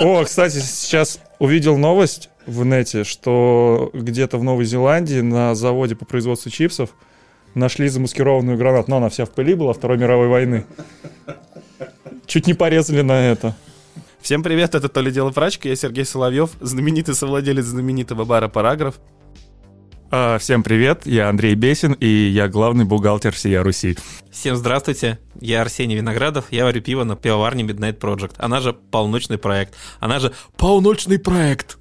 О, кстати, сейчас увидел новость в нете, что где-то в Новой Зеландии на заводе по производству чипсов нашли замаскированную гранату. Но она вся в пыли была Второй мировой войны. Чуть не порезали на это. Всем привет, это То ли дело прачка, я Сергей Соловьев, знаменитый совладелец знаменитого бара «Параграф». А, всем привет, я Андрей Бесин, и я главный бухгалтер всей Руси. Всем здравствуйте, я Арсений Виноградов, я варю пиво на пивоварне Midnight Project, она же полночный проект, она же полночный проект.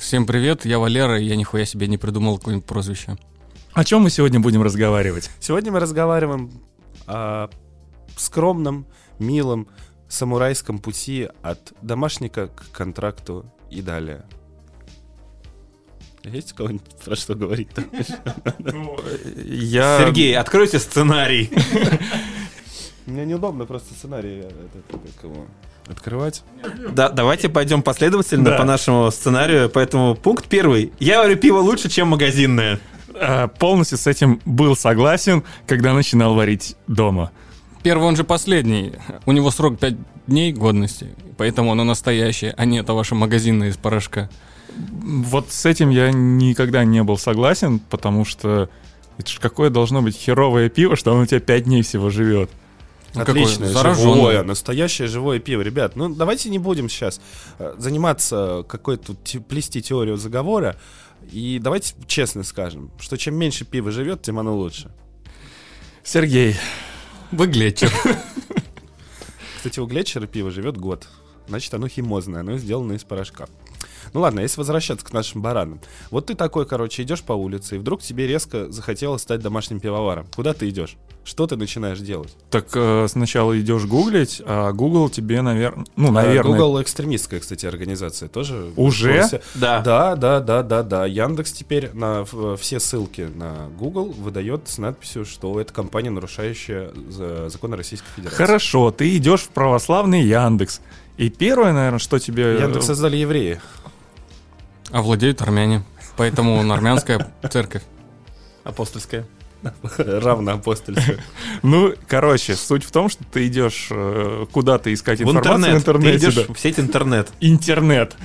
Всем привет, я Валера, и я нихуя себе не придумал какое-нибудь прозвище. О чем мы сегодня будем разговаривать? Сегодня мы разговариваем о скромном, милом, самурайском пути от домашника к контракту и далее. Есть у кого-нибудь про что говорить? Я... Сергей, откройте сценарий. Мне неудобно просто сценарий открывать. Да, давайте пойдем последовательно Да. по нашему сценарию. Поэтому пункт первый. Я варю пиво лучше, чем магазинное. а, полностью с этим был согласен, когда начинал варить дома. Первый, он же последний. У него срок 5 дней годности, поэтому оно настоящее, а не это ваше магазинное из порошка. Вот с этим я никогда не был согласен, потому что это ж какое должно быть херовое пиво, что оно у тебя 5 дней всего живет. Отличное, Зараженное. живое, настоящее живое пиво. Ребят, ну давайте не будем сейчас э, заниматься какой-то плести теорию заговора. И давайте честно скажем, что чем меньше пива живет, тем оно лучше. Сергей, Вы глетчер. Кстати, у Глетчера пиво живет год. Значит, оно химозное, оно сделано из порошка. Ну ладно, если возвращаться к нашим баранам. Вот ты такой, короче, идешь по улице, и вдруг тебе резко захотелось стать домашним пивоваром. Куда ты идешь? Что ты начинаешь делать? так э, сначала идешь гуглить, а Google тебе, наверное, ну, А, наверное, Google экстремистская, кстати, организация тоже. Уже? Да. Да, да, да, да, да. Яндекс теперь на все ссылки на Google выдает с надписью, что это компания, нарушающая за- законы Российской Федерации. Хорошо, ты идешь в православный Яндекс. И первое, наверное, что тебе... э, Яндекс создали евреи. А владеют армяне. Поэтому он армянская церковь. Апостольская. Равноапостольская. Ну, короче, суть в том, что ты идешь э, куда-то искать информацию в интернете. Ты идешь в сеть интернет. Интернет.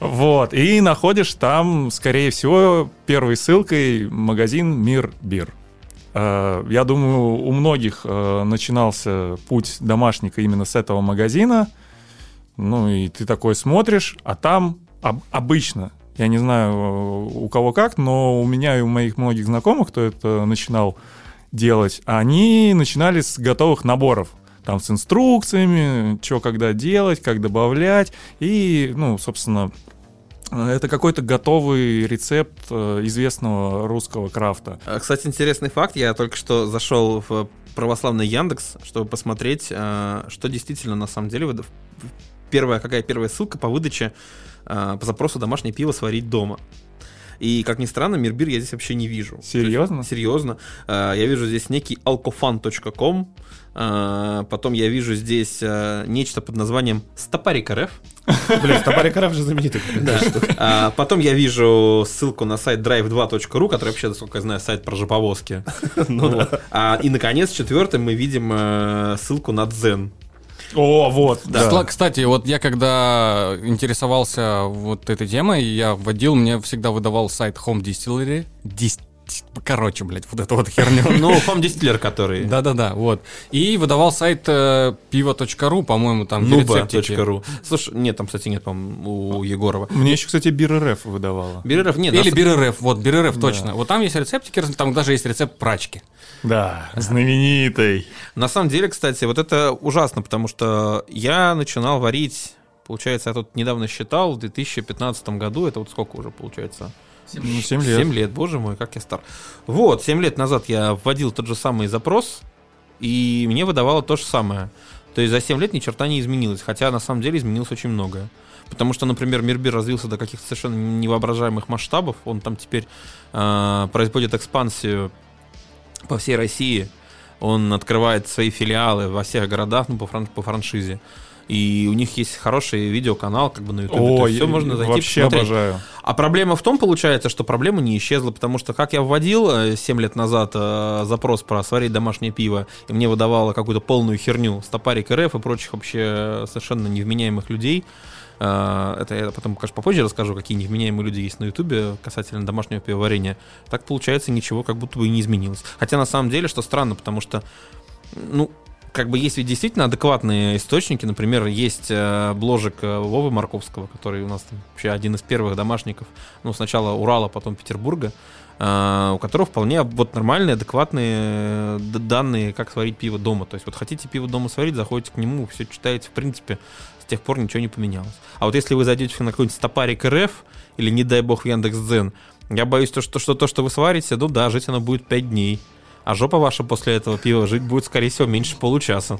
Вот, и находишь там, скорее всего, первой ссылкой магазин Мир Бир. Э, Я думаю, у многих э, начинался путь домашника именно с этого магазина. Ну и ты такой смотришь, а там об- обычно, я не знаю э, у кого как, но у меня и у моих многих знакомых, кто это начинал делать, они начинали с готовых наборов. Там с инструкциями, что когда делать, как добавлять. И, ну, собственно, э, это какой-то готовый рецепт э, известного русского крафта. А, Кстати, интересный факт. Я только что зашел в православный Яндекс, чтобы посмотреть, а, что действительно на самом деле первая какая первая ссылка по выдаче по запросу домашнее пиво сварить дома. И как ни странно, Мирбир я здесь вообще не вижу. Серьезно? Есть, Серьезно. А, Я вижу здесь некий alcofan.com. а, Потом я вижу здесь а, нечто под названием Стопарик РФ. Блин, Стопарик РФ же знаменитый. А, Потом я вижу ссылку на сайт drive2.ru, который вообще, насколько я знаю, сайт про жоповозки. Ну. А, И, наконец, четвертым мы видим э, ссылку на Дзен. О, вот, да. Кстати, Кстати, вот я когда интересовался вот этой темой, я вводил, мне всегда выдавал сайт Home Distillery. Дис- Короче, блядь, вот эту вот херню. Ну, Home Distiller, который... Да-да-да, вот. И выдавал сайт э, pivo.ru, по-моему, там. Nuba.ru. Слушай, нет, там, кстати, нет, по-моему, у Егорова. Мне еще, кстати, Бир РФ выдавала. Биреров нет. Или Бир.РФ, вот, Бир.РФ, точно. Вот там есть рецептики, там даже есть рецепт прачки. Да, знаменитый. На самом деле, кстати, вот это ужасно, потому что я начинал варить, получается, я тут недавно считал, в 2015 году, это вот сколько уже получается? Ну, 7 лет. 7 лет, боже мой, как я стар. Вот, 7 лет назад я вводил тот же самый запрос, и мне выдавало то же самое. То есть за 7 лет ни черта не изменилось, хотя на самом деле изменилось очень многое. Потому что, например, Мирбир развился до каких-то совершенно невоображаемых масштабов. Он там теперь э, производит экспансию по всей России. Он открывает свои филиалы во всех городах, ну, по, фран- по франшизе. И у них есть хороший видеоканал, как бы на YouTube. О, все можно зайти вообще посмотреть. обожаю. А проблема в том, получается, что проблема не исчезла, потому что, как я вводил э, 7 лет назад э, запрос про сварить домашнее пиво, и мне выдавало какую-то полную херню, стопарик РФ и прочих вообще совершенно невменяемых людей, э, это я потом, конечно, попозже расскажу, какие невменяемые люди есть на Ютубе касательно домашнего пивоварения. Так, получается, ничего как будто бы и не изменилось. Хотя, на самом деле, что странно, потому что, ну, как бы есть ведь действительно адекватные источники. Например, есть э, бложек э, Вовы Марковского, который у нас там вообще один из первых домашников, ну, сначала Урала, потом Петербурга, э, у которого вполне вот нормальные, адекватные данные, как сварить пиво дома. То есть вот хотите пиво дома сварить, заходите к нему, все читаете, в принципе, с тех пор ничего не поменялось. А вот если вы зайдете на какой-нибудь стопарик РФ или, не дай бог, в Яндекс.Дзен, я боюсь, то, что, что то, что вы сварите, ну да, жить оно будет 5 дней. А жопа ваша после этого пива жить будет, скорее всего, меньше получаса.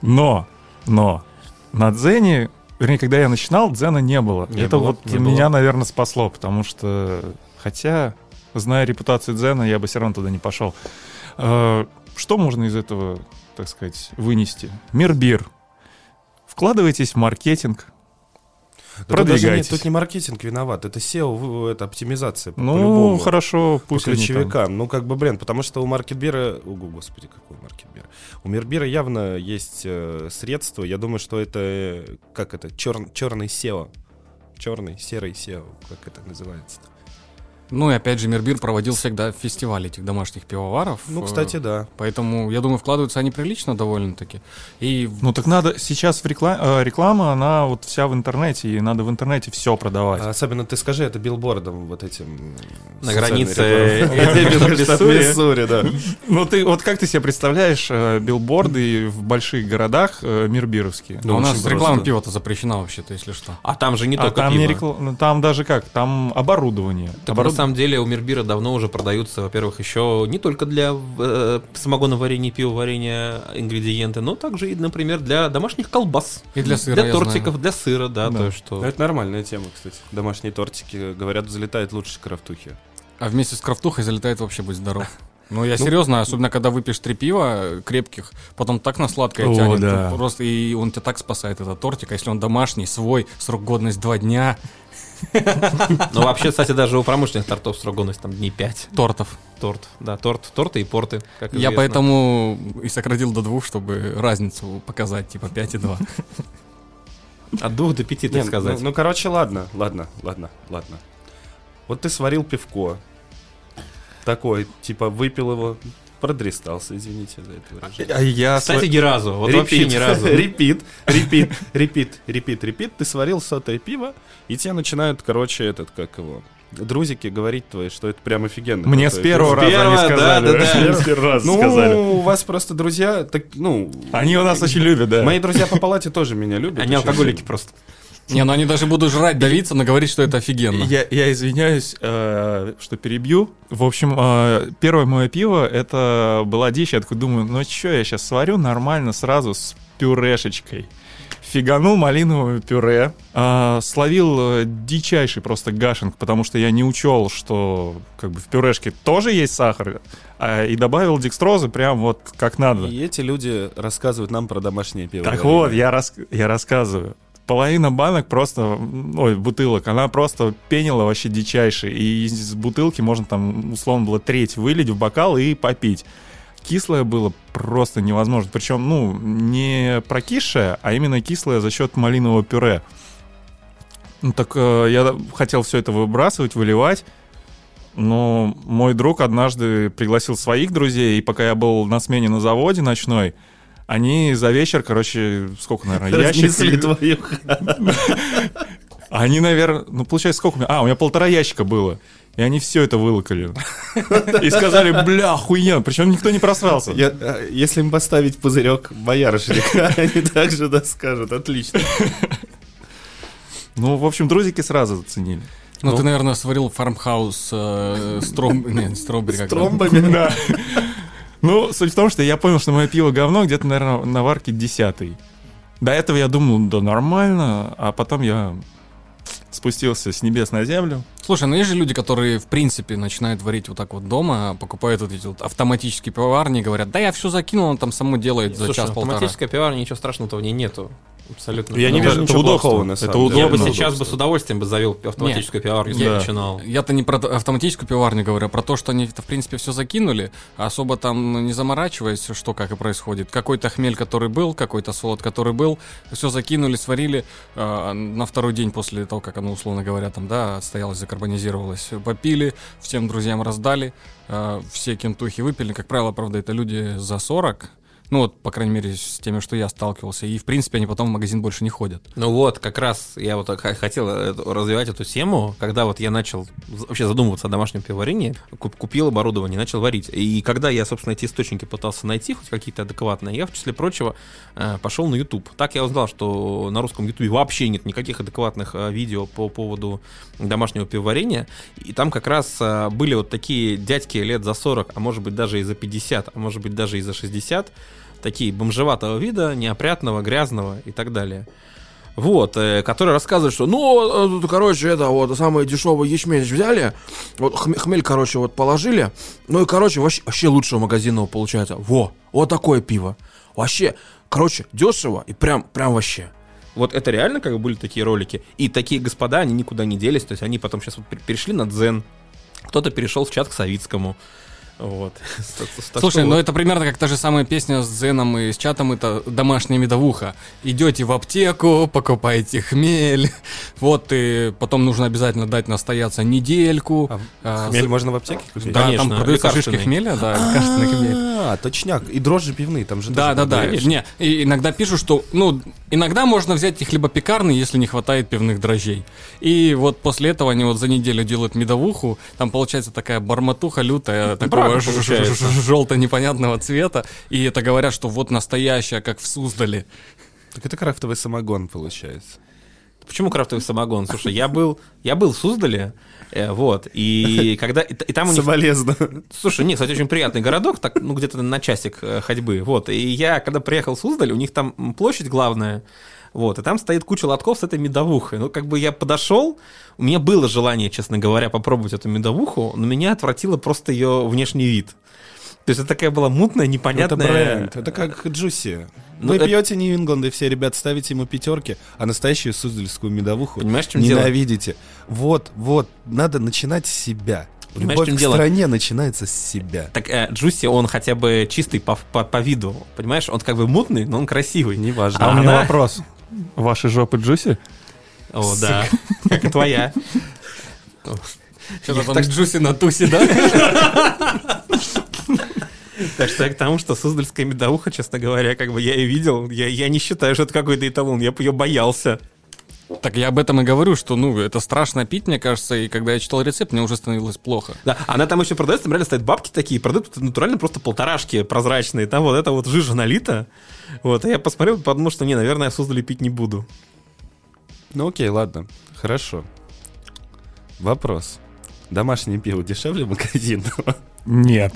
Но, но, на Дзене, вернее, когда я начинал, Дзена не было. Не Это было, вот не меня, было. наверное, спасло, потому что, хотя, зная репутацию Дзена, я бы все равно туда не пошел. Э, Что можно из этого, так сказать, вынести? Мир-бир. Вкладывайтесь в маркетинг, Даже нет, продвигайтесь. тут не маркетинг виноват, это SEO, это оптимизация. Ну, по-любому. хорошо, По пусть ключевикам. Ну, как бы, блин, потому что у маркетбира... О, господи, какой маркетбир? У Мирбира явно есть э, средства. Я думаю, что это... э, Как это? Чер, черный SEO. Черный, серый SEO. Как это называется? Ну и опять же, Мирбир проводил всегда фестиваль этих домашних пивоваров. Ну, Э, кстати, да. Поэтому, я думаю, вкладываются они прилично довольно-таки. И Ну так надо сейчас в рекла- э, реклама, она вот вся в интернете, и надо в интернете все продавать. А Особенно ты скажи это билбордом вот этим... На границе. Миссури. Да. Ну ты вот как ты себе представляешь э, билборды в больших городах э, мирбировские? Ну, у нас реклама пива-то запрещена вообще-то, если что. А там же не а только там пиво. ну, там даже как, там оборудование. На самом деле у Мирбира давно уже продаются, во-первых, еще не только для э, самогоноварения, пивоварения ингредиенты, но также и, например, для домашних колбас. И для сыра, Для я тортиков, знаю. для сыра, да, Да. то что. Ну, Это нормальная тема, кстати. Домашние тортики, говорят, залетают лучше крафтухи. А вместе с крафтухой залетает вообще будь здоров. Ну, я серьезно, особенно когда выпьешь три пива э, крепких, потом так на сладкое О, тянет. да. Просто и он тебя так спасает, этот тортик. А если он домашний, свой, срок годность два дня, Ну, вообще, кстати, даже у промышленных тортов срок годности там дней 5. тортов. Торт, да, торт, торты и порты, как Я известно. поэтому и сократил до двух, чтобы разницу показать, типа 5 и 2. От двух до пяти, так ну, сказать. Ну, короче, ладно, ладно, ладно, ладно. Вот ты сварил пивко. Такой, типа, выпил его, продристался, извините за это выражение. А я Кстати, ни разу. Вот вообще ни разу. Репит, репит, репит, репит, репит. Ты сварил сотое пиво, и тебе начинают, короче, этот, как его, друзики говорить твои, что это прям офигенно. Мне с первого раза они первого, да, сказали. да, да. С первого раза Ну, сказали. у вас просто друзья, так, ну... Они у нас очень любят, да. Мои друзья по палате тоже меня любят. Они алкоголики просто. Не, ну они даже будут жрать, давиться, но говорить, что это офигенно. Я, я извиняюсь, э, что перебью. В общем, э, первое мое пиво, это была дичь. Я такой думаю, ну что, я сейчас сварю нормально сразу с пюрешечкой. Фиганул малиновое пюре, э, словил э, дичайший просто гашинг, потому что я не учел, что как бы в пюрешке тоже есть сахар, а, и добавил декстрозы прям вот как надо. И эти люди рассказывают нам про домашнее пиво. Так вот, я, рас- я рассказываю. Половина банок просто, ой, бутылок, она просто пенила вообще дичайше. И из бутылки можно там, условно, было треть вылить в бокал и попить. Кислое было просто невозможно. Причем, ну, не прокисшее, а именно кислое за счет малинового пюре. Ну, так э, я хотел все это выбрасывать, выливать. Но мой друг однажды пригласил своих друзей, и пока я был на смене на заводе ночной, они за вечер, короче, сколько, наверное, ящик... Разнесли твою Они, наверное, ну, получается, сколько у меня? А, у меня полтора ящика было. И они все это вылокали. И сказали, бля, охуенно. Причем никто не просрался. Я, а, если им поставить пузырек боярышника, они также да, скажут, отлично. Ну, в общем, друзики сразу заценили. Ну, ты, наверное, сварил фармхаус э, с тром... Не, стробери как С тромбами. Да. Ну, суть в том, что я понял, что мое пиво говно где-то, наверное, на варке десятый. До этого я думал, да нормально, а потом я спустился с небес на землю. Слушай, ну есть же люди, которые, в принципе, начинают варить вот так вот дома, покупают вот эти вот автоматические пивоварни и говорят, да я все закинул, он там само делает за Слушай, час-полтора. автоматическая пиварня, ничего страшного в ней нету. Абсолютно. Я не Ну, вижу это ничего удобство. плохого, на Это самом деле. Я бы удобно. сейчас бы с удовольствием бы завел автоматическую пивоварню, если Да. бы начинал. Я-то не про автоматическую пивоварню говорю, а про то, что они, в принципе, все закинули, а особо там не заморачиваясь, что как и происходит. Какой-то хмель, который был, какой-то солод, который был, все закинули, сварили. а, на второй день после того, как оно, условно говоря, там, да, отстоялось, закарбонизировалось, попили, всем друзьям раздали, а, все кентухи выпили. Как правило, правда, это люди за 40, ну вот, по крайней мере, с теми, что я сталкивался. И, в принципе, они потом в магазин больше не ходят. Ну вот, как раз я вот хотел э, развивать эту тему, когда вот я начал вообще задумываться о домашнем пивоварении, куп- купил оборудование, начал варить. И когда я, собственно, эти источники пытался найти, хоть какие-то адекватные, я, в числе прочего, э, пошел на YouTube. Так я узнал, что на русском YouTube вообще нет никаких адекватных э, видео по поводу домашнего пивоварения. И там как раз были вот такие дядьки лет за 40, а может быть даже и за 50, а может быть даже и за 60, такие бомжеватого вида, неопрятного, грязного и так далее. Вот, э, который рассказывает, что ну, э, короче, это вот самый дешевый ячмень взяли, вот хм- хмель, короче, вот положили, ну и, короче, вообще, вообще лучшего магазинного получается. Во, вот такое пиво. Вообще, короче, дешево и прям, прям вообще. Вот это реально как бы были такие ролики. И такие господа, они никуда не делись, то есть они потом сейчас вот пер- перешли на дзен. Кто-то перешел в чат к Савицкому. Вот. Слушай, ну это примерно как та же самая песня с Зеном и с чатом, это домашняя медовуха. Идете в аптеку, покупаете хмель, вот, и потом нужно обязательно дать настояться недельку. А, Хмель за- можно в аптеке купить? Да, Конечно, там продаются шишки хмеля, да, лекарственный хмель. А, точняк. И дрожжи пивные, там же Да, да, да. Не, и иногда пишут, что, ну, иногда можно взять их либо пекарные, если не хватает пивных дрожжей. И вот после этого они вот за неделю делают медовуху, там получается такая барматуха лютая, такого Желто-непонятного цвета. И это говорят, что вот настоящая, как в Суздале. Так это крафтовый самогон получается. Почему крафтовый самогон? Слушай, я был, я был в Суздале, э, вот, и когда, и, и там у них Соболезную. Слушай, нет, кстати, очень приятный городок, так, ну, где-то на часик э, ходьбы, вот, и я, когда приехал в Суздаль, у них там площадь главная, вот, и там стоит куча лотков с этой медовухой, ну, как бы я подошел, у меня было желание, честно говоря, попробовать эту медовуху, но меня отвратило просто ее внешний вид. То есть это такая была мутная, Это непонятная... бренд. Это как Джуси. Ну, Вы это- пьете Нью-Ингланд, и все ребята ставите ему пятерки, а настоящую суздальскую медовуху Понимаешь, в чем дело? ненавидите. Вот, вот, надо начинать с себя. Понимаешь, в Любовь чем к дело? стране начинается с себя. Так э, Джуси, он хотя бы чистый по, по, по виду, понимаешь? Он как бы мутный, но он красивый. Неважно. А у А меня она- вопрос. Ваши жопы Джуси? О, да, как и твоя. Что-то там Джуси на тусе, да? Так что я к тому, что Суздальская медовуха, честно говоря, как бы я и видел, я, я не считаю, что это какой-то эталон, я бы ее боялся. Так я об этом и говорю, что, ну, это страшно пить, мне кажется, и когда я читал рецепт, мне уже становилось плохо. Да, она там еще продается, там реально стоят бабки такие, продают натурально просто полторашки прозрачные, там вот это вот жижа налита. Вот, и я посмотрел, подумал, что не, наверное, я Суздали пить не буду. Ну окей, ладно. Хорошо. Вопрос. Домашнее пиво дешевле магазинного? Нет.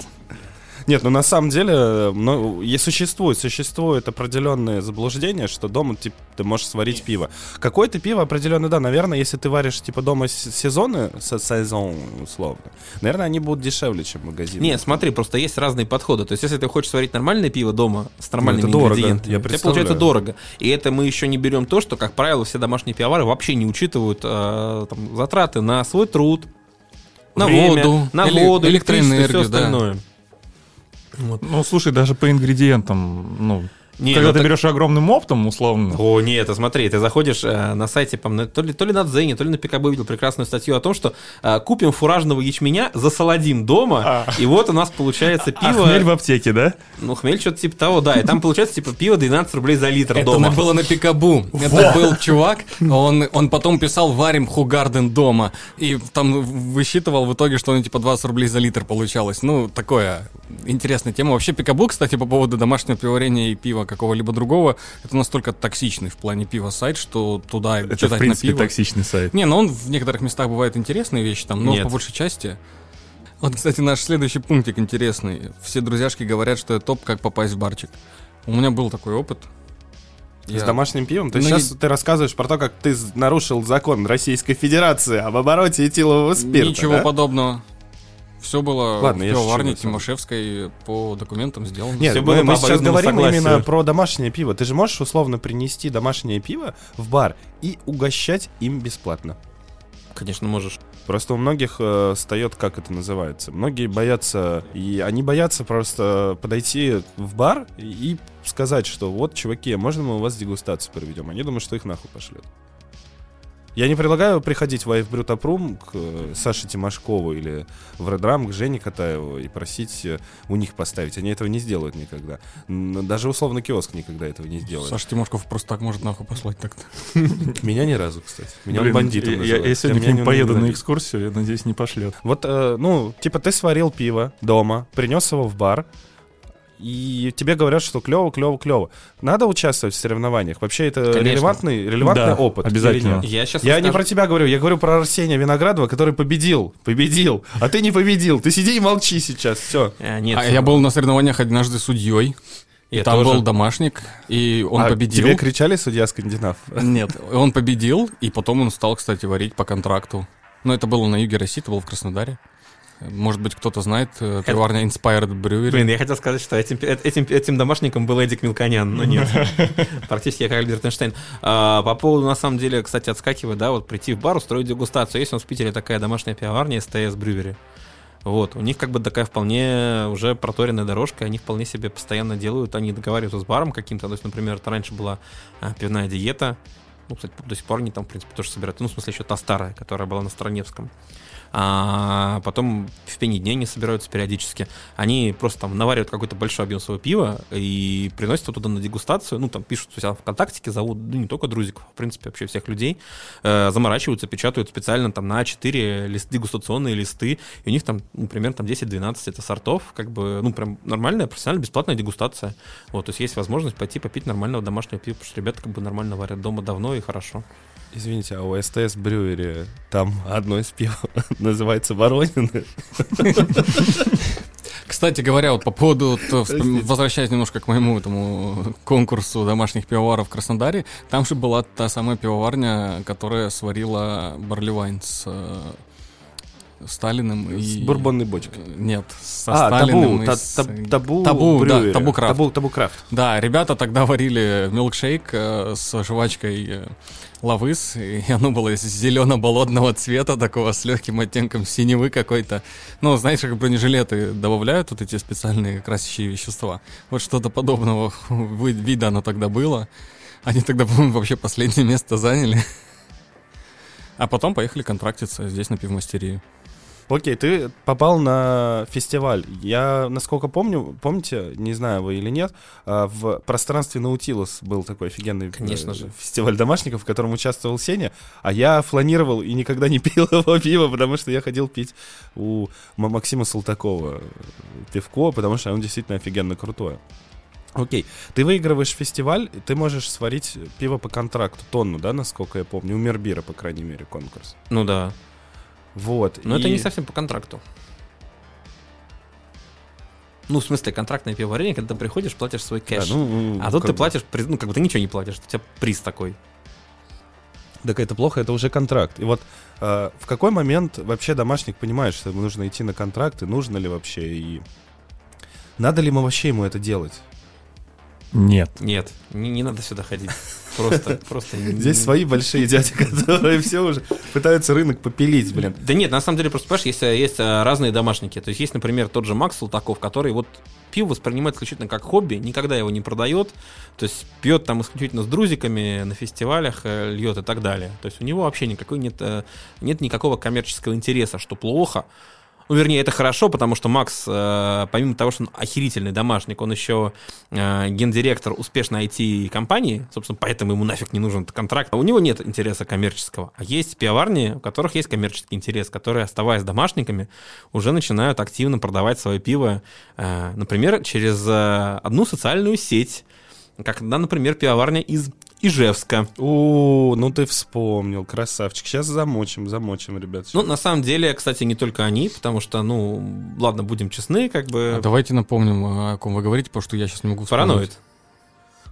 Нет, ну на самом деле, ну, и существует, существует определенное заблуждение, что дома типа, ты можешь сварить пиво. Какое-то пиво определенно, да, наверное, если ты варишь типа дома сезоны, сезон условно, наверное, они будут дешевле, чем в магазине. Не, смотри, просто есть разные подходы. То есть, если ты хочешь сварить нормальное пиво дома с нормальными Ну, это дорого, ингредиентами, я тебе получается дорого. И это мы еще не берем то, что, как правило, все домашние пивовары вообще не учитывают э, там, затраты на свой труд, На время, воду, на эле- воду, электричество и все электроэнергию, да. Остальное. Ну, слушай, даже по ингредиентам, ну, Не, когда ну ты так- берешь огромным оптом, условно, О, нет, это смотри, ты заходишь э, на сайте, по-моему, то ли, то ли на Дзене, то ли на ПКБ видел прекрасную статью о том, что э, купим фуражного ячменя, засолодим дома, и вот у нас получается а пиво... хмель в аптеке, да? Ну, хмель что-то типа того, да, и там получается типа пиво 12 рублей за литр Это дома. на- было на Пикабу. Это был чувак, он, он потом писал «Варим Хугарден дома». И там высчитывал в итоге, что он типа 20 рублей за литр получалось. Ну, такое интересная тема. Вообще Пикабу, кстати, по поводу домашнего пивоварения и пива какого-либо другого, это настолько токсичный в плане пива сайт, что туда Это, читать в принципе, на пиво... токсичный сайт. Не, но он в некоторых местах бывает интересные вещи там, но Нет. по большей части. Вот, кстати, наш следующий пунктик интересный. Все друзьяшки говорят, что это топ, как попасть в барчик. У меня был такой опыт. С Я- домашним пивом? То Ну, сейчас не- ты рассказываешь про то, как ты нарушил закон Российской Федерации об обороте этилового спирта, Ничего да? подобного. Все было Ладно, в пивоварне. Тимошевской по документам сделано. Нет, Всё мы, было мы сейчас говорим согласию. именно про домашнее пиво. Ты же можешь условно принести домашнее пиво в бар и угощать им бесплатно. Конечно, можешь. Просто у многих э, встает, как это называется. Многие боятся, и они боятся просто подойти в бар и, сказать, что вот, чуваки, а можно мы у вас дегустацию проведем? Они думают, что их нахуй пошлет. Я не предлагаю приходить в Айф Брютапрум к э, Саше Тимошкову или в Редрам к Жене Катаеву и просить э, у них поставить. Они этого не сделают никогда. Даже условно киоск никогда этого не сделает. Саша Тимошков просто так может нахуй послать так-то. Меня ни разу, кстати. Меня Блин, он бандитом я, я- сегодня к ним поеду на экскурсию, я надеюсь, не пошлет. Вот, э, ну, типа ты сварил пиво дома, принес его в бар, и тебе говорят, что клево, клево, клево. Надо участвовать в соревнованиях. Вообще это Конечно. релевантный, релевантный Да, опыт. обязательно. Я сейчас Я не про тебя говорю, я говорю про Арсения Виноградова, который победил, победил, а ты не победил. Ты сиди и молчи сейчас, все. нет, А я был на соревнованиях однажды судьей. И Я там тоже. был домашник, и он а победил. Тебе кричали судья скандинав? Нет, он победил, и потом он стал, кстати, варить по контракту. Но это было на юге России, это было в Краснодаре. Может быть, кто-то знает, э, пиварня Inspired Brewery. Блин, я хотел сказать, что этим, этим, этим домашником был Эдик Милконян, но нет. Практически как Альберт Эйнштейн. А, по поводу, на самом деле, кстати, отскакивать, да, вот прийти в бар, устроить дегустацию. Есть у нас в Питере такая домашняя пивоварня СТС Брювери. Вот, у них как бы такая вполне уже проторенная дорожка, они вполне себе постоянно делают, они договариваются с баром каким-то, то есть, например, это раньше была а, пивная диета, ну, кстати, до сих пор они там, в принципе, тоже собирают, ну, в смысле, еще та старая, которая была на Староневском. А потом в пене дня они собираются периодически. Они просто там наваривают какой-то большой объем своего пива и приносят его туда на дегустацию. Ну, там пишут у себя ВКонтактике, зовут, ну, не только друзиков, а, в принципе, вообще всех людей. Э, заморачиваются, печатают специально там на 4 лист, дегустационные листы. И у них там, ну, примерно там 10-12 это сортов. Как бы, ну, прям нормальная, профессиональная, бесплатная дегустация. Вот, то есть есть возможность пойти попить нормального домашнего пива, потому что ребята как бы нормально варят дома давно и хорошо. Извините, а у СТС Брюери там одно из пива называется Воронины. Кстати говоря, вот по поводу, вот, Простите. возвращаясь немножко к моему этому конкурсу домашних пивоваров в Краснодаре, там же была та самая пивоварня, которая сварила барлевайн с э, Сталиным С и... бурбонной бочкой. Э, Нет, со А, Сталиным табу, и та- с- таб- табу, Табу, да, табу крафт. Табу, табу крафт. Да, ребята тогда варили милкшейк э, с жвачкой э, лавыс, и оно было из зелено-болотного цвета, такого с легким оттенком синевы какой-то. Ну, знаешь, как бронежилеты добавляют вот эти специальные красящие вещества. Вот что-то подобного вида оно тогда было. Они тогда, по-моему, вообще последнее место заняли. А потом поехали контрактиться здесь на пивмастерию. Окей, ты попал на фестиваль. Я, насколько помню, помните, не знаю вы или нет, а, в пространстве Наутилус был такой офигенный э, Конечно же. фестиваль домашников, в котором участвовал Сеня, а я фланировал и никогда не пил его пиво, потому что я ходил пить у Максима Салтакова пивко, потому что он действительно офигенно крутое. Окей, ты выигрываешь фестиваль, ты можешь сварить пиво по контракту, тонну, да, насколько я помню, у Мербира, по крайней мере, конкурс. Ну да. Вот. Но это и- не совсем по контракту. Ну, в смысле, контрактное пивоварение, когда ты приходишь, платишь свой Да, кэш. ну, а тут ты бы. платишь, приз- ну, как бы ты ничего не платишь, у тебя приз такой. Так это плохо, это уже контракт. И вот э, в какой момент вообще домашник понимает, что ему нужно идти на контракт, и нужно ли вообще, и надо ли ему вообще ему это делать? Нет. Нет, не, не надо сюда ходить. Просто, просто. Здесь свои большие дяди, которые все уже пытаются рынок попилить, блин. Да нет, на самом деле, просто, понимаешь, есть, э, есть э, разные домашники. То есть есть, например, тот же Макс Салтаков, который вот пиво воспринимает исключительно как хобби, никогда его не продает, то есть пьет там исключительно с друзиками, на фестивалях э, льет и так далее. То есть у него вообще никакой нет, нет никакого коммерческого интереса, что плохо. Ну, вернее, это хорошо, потому что Макс, э, помимо того, что он охерительный домашник, он еще э, гендиректор успешной IT-компании, собственно, поэтому ему нафиг не нужен контракт. А у него нет интереса коммерческого. А есть пивоварни, у которых есть коммерческий интерес, которые, оставаясь домашниками, уже начинают активно продавать свое пиво, э, например, через э, одну социальную сеть, как, да, например, пивоварня из Ижевска. У, ну ты вспомнил, красавчик. Сейчас замочим, замочим, ребят. Ну, на самом деле, кстати, не только они, потому что, ну, ладно, будем честны, как бы... А давайте напомним, о ком вы говорите, потому что я сейчас не могу вспомнить. Параноид.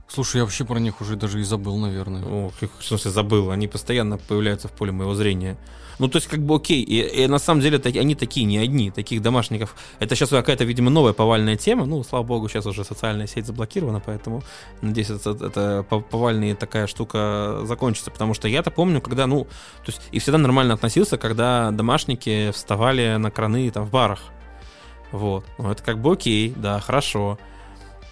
Слушай, я вообще про них уже даже и забыл, наверное. О, в смысле, забыл. Они постоянно появляются в поле моего зрения. Ну, то есть, как бы окей. И, и на самом деле таки- они такие, не одни. Таких домашников. Это сейчас какая-то, видимо, новая повальная тема. Ну, слава богу, сейчас уже социальная сеть заблокирована, поэтому надеюсь, это, это пов- повальная такая штука закончится. Потому что я-то помню, когда, ну, то есть, и всегда нормально относился, когда домашники вставали на краны там в барах. Вот. Ну, это как бы окей, да, хорошо.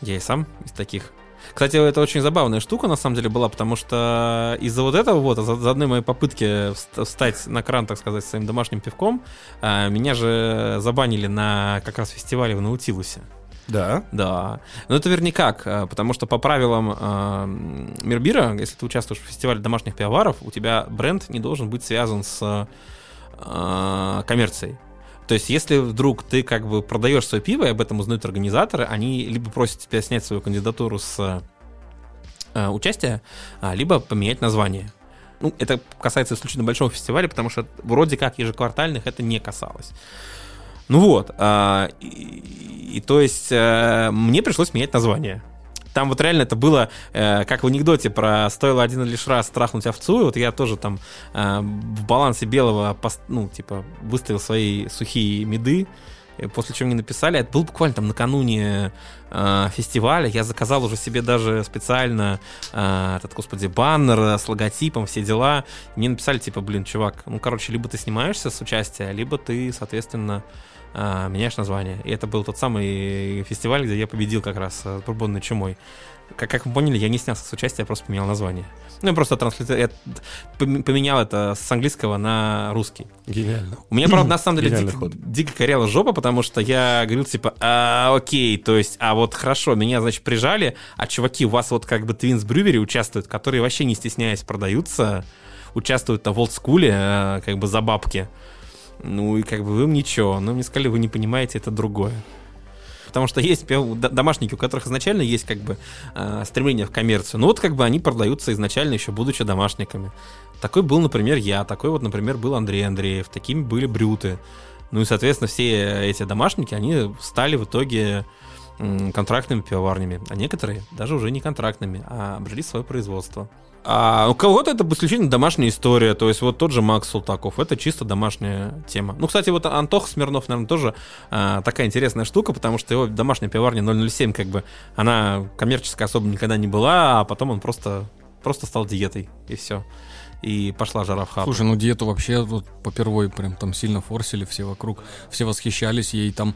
Я и сам из таких. Кстати, это очень забавная штука, на самом деле, была, потому что из-за вот этого вот, за, за одной моей попытки вст- встать на кран, так сказать, своим домашним пивком, а, меня же забанили на как раз фестивале в Наутилусе. Да. Да. Но это вернее как, а, потому что по правилам м, Мирбира, если ты участвуешь в фестивале домашних пивоваров, у тебя бренд не должен быть связан с а, коммерцией. То есть, если вдруг ты как бы продаешь свое пиво, и об этом узнают организаторы, они либо просят тебя снять свою кандидатуру с э, участия, а, либо поменять название. Ну, это касается исключительно большого фестиваля, потому что вроде как ежеквартальных это не касалось. Ну вот, а, и, и то есть э, мне пришлось менять название. Там вот реально это было, э, как в анекдоте про стоило один лишь раз страхнуть овцу. Вот я тоже там э, в балансе белого, ну, типа, выставил свои сухие меды, э, после чего мне написали. Это был буквально там накануне э, фестиваля. Я заказал уже себе даже специально э, этот, господи, баннер с логотипом, все дела. Мне написали, типа, блин, чувак, ну, короче, либо ты снимаешься с участия, либо ты, соответственно, а, меняешь название. И это был тот самый фестиваль, где я победил как раз э, бурбонной чумой. Как, как вы поняли, я не снялся с участия, я просто поменял название. Ну, я просто транслитер... я пом- поменял это с английского на русский. Гениально. У меня, правда, на самом деле Гениальный дико, коряла жопа, потому что я говорил, типа, а, окей, то есть, а вот хорошо, меня, значит, прижали, а чуваки, у вас вот как бы Twins Brewery участвуют, которые вообще не стесняясь продаются, участвуют на волдскуле, э, как бы за бабки. Ну и как бы вы им ничего, но мне сказали, вы не понимаете, это другое. Потому что есть домашники, у которых изначально есть как бы э, стремление в коммерцию. Ну вот как бы они продаются изначально еще будучи домашниками. Такой был, например, я, такой вот, например, был Андрей Андреев, такими были брюты. Ну и, соответственно, все эти домашники, они стали в итоге контрактными пивоварнями, а некоторые даже уже не контрактными, а обжили свое производство. А у кого-то это исключительно домашняя история, то есть вот тот же Макс Султаков, это чисто домашняя тема. Ну, кстати, вот Антох Смирнов, наверное, тоже а, такая интересная штука, потому что его домашняя пивоварня 007, как бы, она коммерческая особо никогда не была, а потом он просто, просто стал диетой, и все. И пошла жара в хату. Слушай, ну диету вообще вот попервой прям там сильно форсили все вокруг, все восхищались ей там.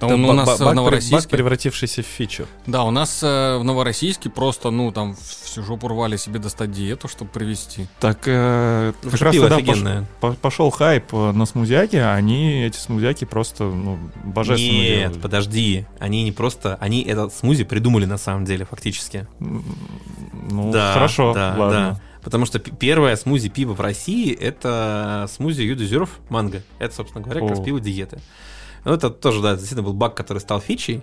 Там ба- у нас в Новороссийске, превратившийся в фичу. да, у нас э, в Новороссийске просто, ну там всю жопу рвали себе достать диету, чтобы привести. Так э, Ну, как раз тогда офигенное. пош- по- пошел хайп э, на смузяки, а они эти смузяки просто ну, божественно Нет, делали. подожди. Они не просто... Они этот смузи придумали на самом деле, фактически. Ну, да, хорошо, да, ладно. да. Потому что первое смузи пиво в России это смузи You Deserve манго. Это, собственно говоря, как раз пиво диеты. Ну, это тоже, да, действительно был баг, который стал фичей.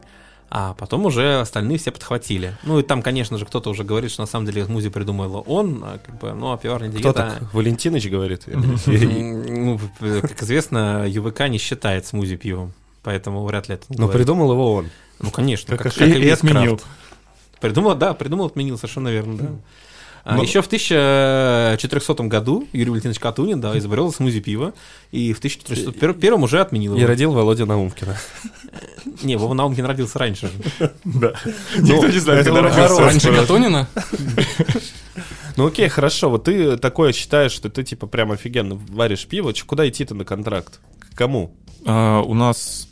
А потом уже остальные все подхватили. Ну и там, конечно же, кто-то уже говорит, что на самом деле смузи придумал он, а, как бы, ну а пиварня Кто диета... так? Валентиныч говорит. Ну, как известно, ЮВК не считает смузи пивом. Поэтому вряд ли это Но придумал его он. Ну, конечно. Как и- отменил. Придумал, да, придумал, отменил, совершенно верно, да. А Но- Еще в 1400 году Юрий Валентинович Катунин, да, изобрел смузи пива, и в 1401 уже отменил И его. родил Володя Наумкина. Не, Вова Наумкин родился раньше. Да. Ну, Никто не знает, когда родился. Раньше Катунина? Ну окей, хорошо. Вот ты такое считаешь, что ты типа прям офигенно варишь пиво. Куда идти-то на контракт? К кому? А, у нас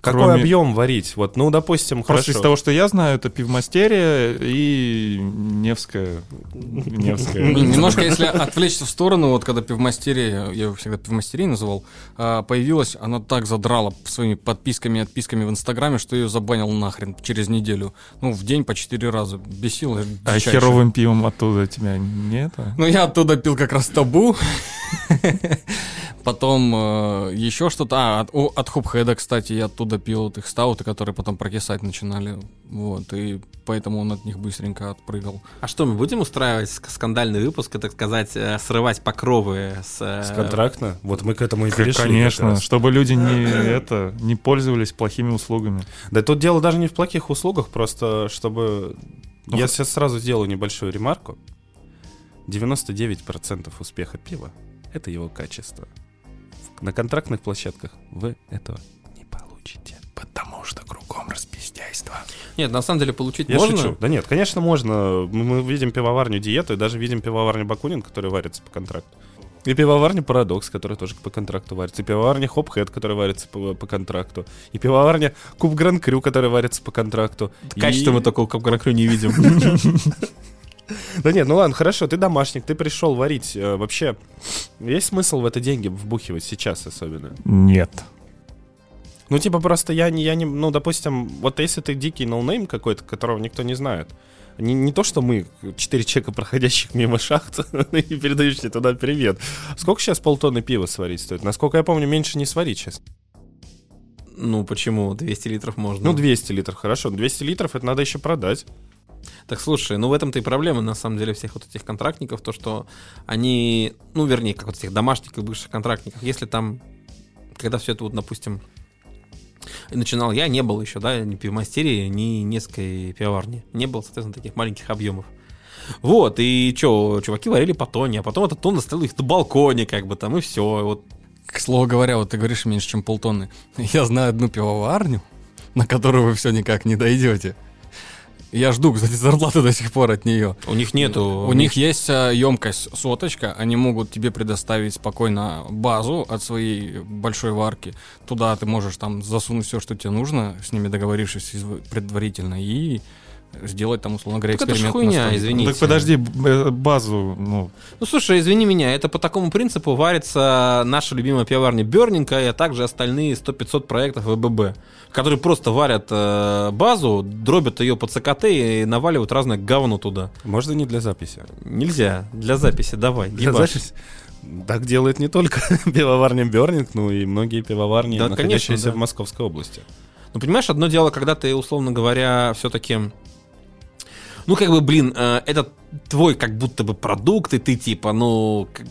Какой Кроме- объем варить? Вот, ну, допустим, Просто хорошо. из того, что я знаю, это пивмастерия и Невская. Невская. Немножко, если отвлечься в сторону, вот когда пивмастерия, я его всегда пивмастерией называл, а, появилась, она так задрала своими подписками и отписками в Инстаграме, что ее забанил нахрен через неделю. Ну, в день по четыре раза. Бесило. А херовым пивом оттуда тебя нет? Ну, я оттуда пил как раз табу. Потом э, еще что-то. А, от, Хупхеда, кстати, я оттуда пил вот их стауты, которые потом прокисать начинали. Вот, и поэтому он от них быстренько отпрыгал. А что, мы будем устраивать ск- скандальный выпуск, и, так сказать, э, срывать покровы с... э, С контрактно? Вот мы к этому и перешли. Конечно, чтобы люди не это не пользовались плохими услугами. Да тут дело даже не в плохих услугах, просто чтобы Я сейчас сразу сделаю небольшую ремарку. 99% успеха пива — это его качество. На контрактных площадках вы этого получите. Потому что кругом распиздяйство. Нет, на самом деле получить Я можно. шучу. Да нет, конечно, можно. Мы, видим пивоварню диету и даже видим пивоварню Бакунин, который варится по контракту. И пивоварня Парадокс, который тоже по контракту варится. И пивоварня Хопхэт, который варится по, по контракту. И пивоварня Куб Гран Крю, который варится по контракту. Качество И- мы такого как Гран Крю не видим. Да нет, ну ладно, хорошо, ты домашник, ты пришел варить. Э, вообще, есть смысл в это деньги вбухивать сейчас особенно? Нет. Ну, типа, просто я не, я не, ну, допустим, вот если ты дикий ноунейм какой-то, которого никто не знает, не, не то, что мы, четыре человека, проходящих мимо шахт, и передающие туда привет. Сколько сейчас полтонны пива сварить стоит? Насколько я помню, меньше не сварить сейчас. Ну почему? 200 литров можно. Ну, 200 литров, хорошо. 200 литров это надо еще продать. Так слушай, ну в этом-то и проблема, на самом деле, всех вот этих контрактников, то, что они, ну, вернее, как вот этих домашних и бывших контрактников, если там, когда все это вот, допустим, начинал я, не было еще, да, ни пивмастерии, ни несколько пивоварни. Не было, соответственно, таких маленьких объемов. Вот, и что, чуваки варили по тоне, а потом этот тон оставил их на балконе, как бы там, и все. Вот К слову говоря, вот ты говоришь меньше, чем полтонны. Я знаю одну пивоварню, на которую вы все никак не дойдете. Я жду, кстати, зарплаты до сих пор от нее. у них нету... У них есть емкость соточка, они могут тебе предоставить спокойно базу от своей большой варки. Туда ты можешь там засунуть все, что тебе нужно, с ними договорившись предварительно, и сделать там, условно говоря, Так это эксперимент. хуйня, на столе. извини. Ну, Извините. так подожди, б- базу, ну, Ну, слушай, извини меня, это по такому принципу варится наша любимая пивоварня Берненька, а также остальные 100-500 проектов ВББ, которые просто варят э, базу, дробят ее по ЦКТ и наваливают разное говно туда. Можно не для записи. Нельзя. Для записи давай. Для ебашь. записи. Так делает не только пивоварня Бернинг, но и многие пивоварни, Да, находящиеся конечно, да. в Московской области. Ну, понимаешь, одно дело, когда ты, условно говоря, все-таки... Ну, как бы, блин, э, это твой как будто бы продукт, и ты типа, ну, как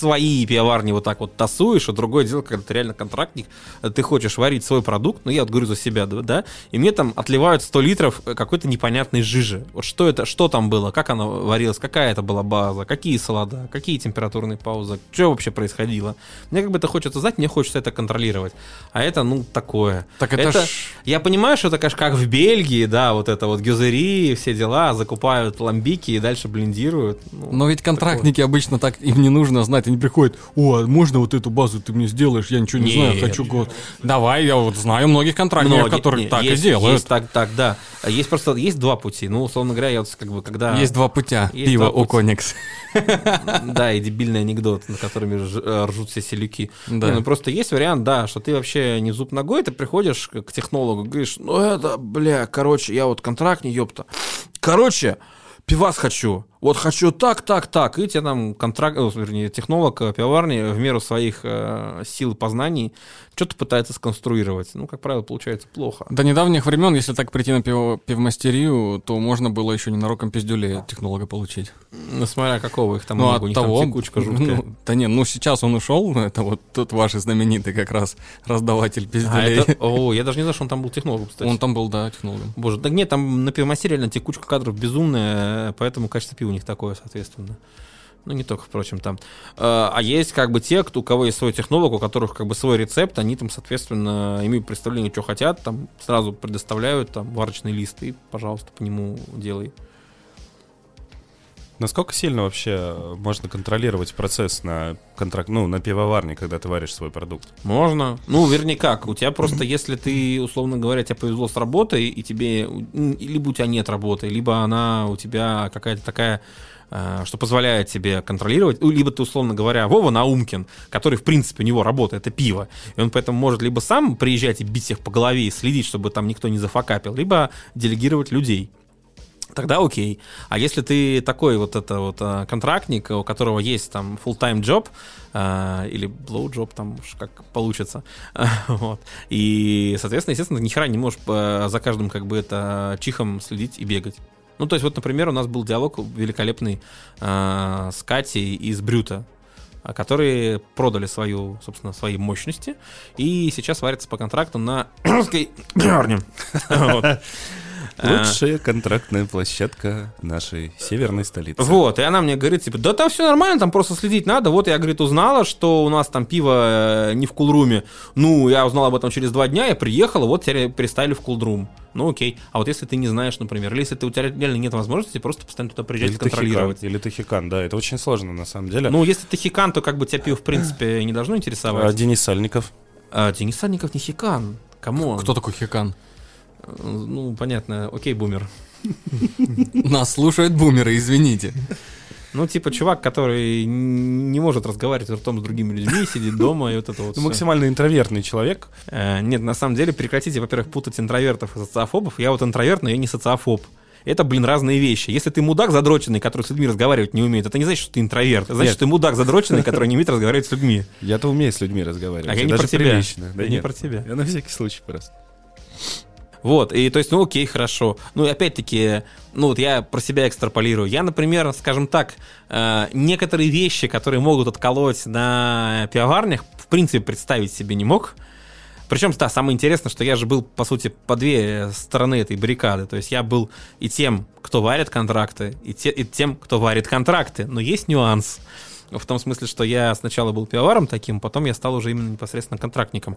свои пивоварни вот так вот тасуешь, а другое дело, когда ты реально контрактник, ты хочешь варить свой продукт, ну, я вот говорю за себя, да, и мне там отливают 100 литров э, какой-то непонятной жижи. Вот что это, что там было, как она варилась, какая это была база, какие салада, какие температурные паузы, что вообще происходило. Мне как бы это хочется знать, мне хочется это контролировать. А это, ну, такое. Так это, Это- ж... Я понимаю, что это, конечно, как в Бельгии, да, вот это вот гюзери, все дела, закупают ламбики и дальше блендируют. Ну, Но ведь контрактники обычно так им не нужно знать. Они приходят, о, а можно вот эту базу ты мне сделаешь? Я ничего не знаю, Нет. хочу год. Давай, я вот знаю многих контрактников, многие- которые не, так есть, и делают. Есть так, так, да. Есть просто, есть два пути. Ну, условно говоря, я вот как бы, когда... Есть два путя. Есть Пиво два у пути. Коникс. Да, и дебильный анекдот, на которыми э, ржут все селюки. Да. Не, ну просто есть вариант, да, что ты вообще не зуб ногой, ты приходишь к к технологу, говоришь, ну это, бля, короче, я вот контракт не ёпта. Короче, пивас хочу. Вот хочу так, так, так. И тебе там контракт, э, вернее, технолог э, пивоварни в меру своих э, сил и познаний что-то пытается сконструировать. Ну, как правило, получается плохо. До недавних времен, если так прийти на пиво, пивмастерию, то можно было еще ненароком пиздюлей технолога получить. Ну, смотря какого их там ну, много, от у них того... там текучка жуткая. ну, да не, ну сейчас он ушел, это вот тот ваш знаменитый как раз раздаватель а пиздюлей. это, о, я даже не знал, что он там был технологом, кстати. Он там был, да, технологом. Боже, да нет, там на пивомастере реально текучка кадров безумная, поэтому качество пива у них такое, соответственно. Ну, не только, впрочем, там. А а есть как бы те, кто, у кого есть свой технолог, у которых как бы свой рецепт, они там, соответственно, имеют представление, что хотят, там сразу предоставляют там варочный лист и, пожалуйста, по нему делай. Насколько сильно вообще можно контролировать процесс на контракт, ну, на пивоварне, когда ты варишь свой продукт? Можно. Ну, вернее, как. У тебя просто, если ты, условно говоря, тебе повезло с работой, и тебе, м, либо у тебя нет работы, либо она у тебя какая-то такая э, что позволяет тебе контролировать, ну, либо ты, условно говоря, Вова Наумкин, который, в принципе, у него работа, это пиво, и он поэтому может либо сам приезжать и бить всех по голове и следить, чтобы там никто не зафакапил, либо делегировать людей. Тогда окей. А если ты такой вот это вот а, контрактник, у которого есть там full-time job а, или blow job, там уж как получится, вот. и, соответственно, естественно, ты ни хера не можешь а, за каждым как бы это чихом следить и бегать. Ну, то есть, вот, например, у нас был диалог великолепный а, с Катей из Брюта, которые продали свою, собственно, свои мощности и сейчас варятся по контракту на русской пивоварне. А, Лучшая контрактная площадка нашей северной столицы. Вот, и она мне говорит, типа, да там все нормально, там просто следить надо. Вот я, говорит, узнала, что у нас там пиво э, не в кулруме. Ну, я узнала об этом через два дня, я приехала, вот теперь переставили в кулрум. Ну, окей. А вот если ты не знаешь, например, или если ты, у тебя реально нет возможности, просто постоянно туда приезжать Или и контролировать. тахикан, или тахикан, да, это очень сложно на самом деле. Ну, если ты хикан, то как бы тебя пиво, в принципе, не должно А, интересовать. Денис Сальников. А, Денис Сальников не хикан. Кому Кто такой Хикан? Ну, понятно. Окей, бумер. Нас слушают бумеры, извините. Ну, типа, чувак, который не может разговаривать ртом с другими людьми, сидит дома и вот это вот Ну, максимально интровертный человек. Э, Нет, на самом деле, прекратите, во-первых, путать интровертов и социофобов. Я вот интроверт, но я не социофоб. Это, блин, разные вещи. Если ты мудак задроченный, который с людьми разговаривать не умеет, это не значит, что ты интроверт. Это значит, Нет. что ты мудак задроченный, который не умеет разговаривать с людьми. Я-то умею с людьми разговаривать. А я не про тебя. Да Я не нет. про тебя. Я на всякий случай просто. Вот, и то есть, ну окей, хорошо. Ну и опять-таки, ну вот я про себя экстраполирую. Я, например, скажем так, э, некоторые вещи, которые могут отколоть на пивоварнях, в принципе, представить себе не мог. Причем, да, самое интересное, что я же был, по сути, по две стороны этой баррикады. То есть я был и тем, кто варит контракты, и, те- и тем, кто варит контракты. Но есть нюанс. В том смысле, что я сначала был пивоваром таким, потом я стал уже именно непосредственно контрактником.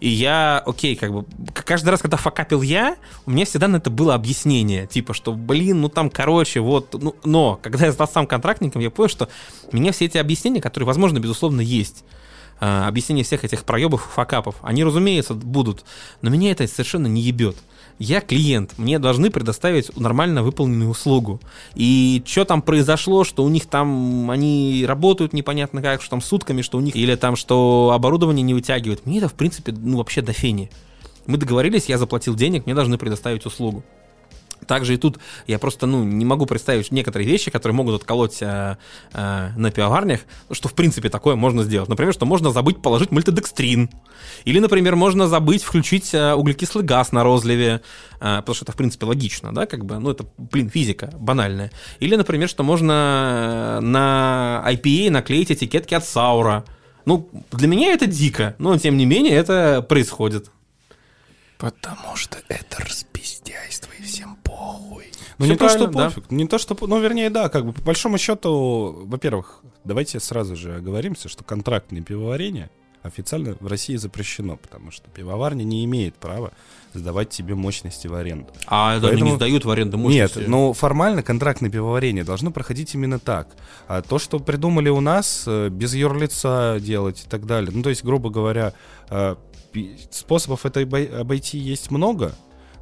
И я, окей, как бы, каждый раз, когда факапил я, у меня всегда на это было объяснение. Типа, что, блин, ну там, короче, вот, ну, но, когда я стал сам контрактником, я понял, что меня все эти объяснения, которые, возможно, безусловно, есть, а, объяснение всех этих проебов и факапов, они, разумеется, будут, но меня это совершенно не ебет. Я клиент, мне должны предоставить нормально выполненную услугу. И что там произошло, что у них там они работают непонятно как, что там сутками, что у них, или там, что оборудование не вытягивает. Мне это, в принципе, ну вообще до фени. Мы договорились, я заплатил денег, мне должны предоставить услугу. Также и тут я просто ну, не могу представить некоторые вещи, которые могут отколоть э, э, на пивоварнях, что в принципе такое можно сделать. Например, что можно забыть положить мультидекстрин. Или, например, можно забыть включить э, углекислый газ на розливе, э, потому что это в принципе логично, да, как бы, ну это, блин, физика банальная. Или, например, что можно э, на IPA наклеить этикетки от Саура. Ну, для меня это дико, но тем не менее это происходит. Потому что это распиздяйство и всем похуй. Ну, не то, что да. пофиг. Не то, что... Ну, вернее, да, как бы, по большому счету, во-первых, давайте сразу же оговоримся, что контрактное пивоварение официально в России запрещено, потому что пивоварня не имеет права сдавать тебе мощности в аренду. А это они Поэтому- не сдают в аренду Нет, мощности. ну формально контрактное пивоварение должно проходить именно так. А то, что придумали у нас, э, без юрлица делать и так далее, ну то есть, грубо говоря, э, способов это обой- обойти есть много,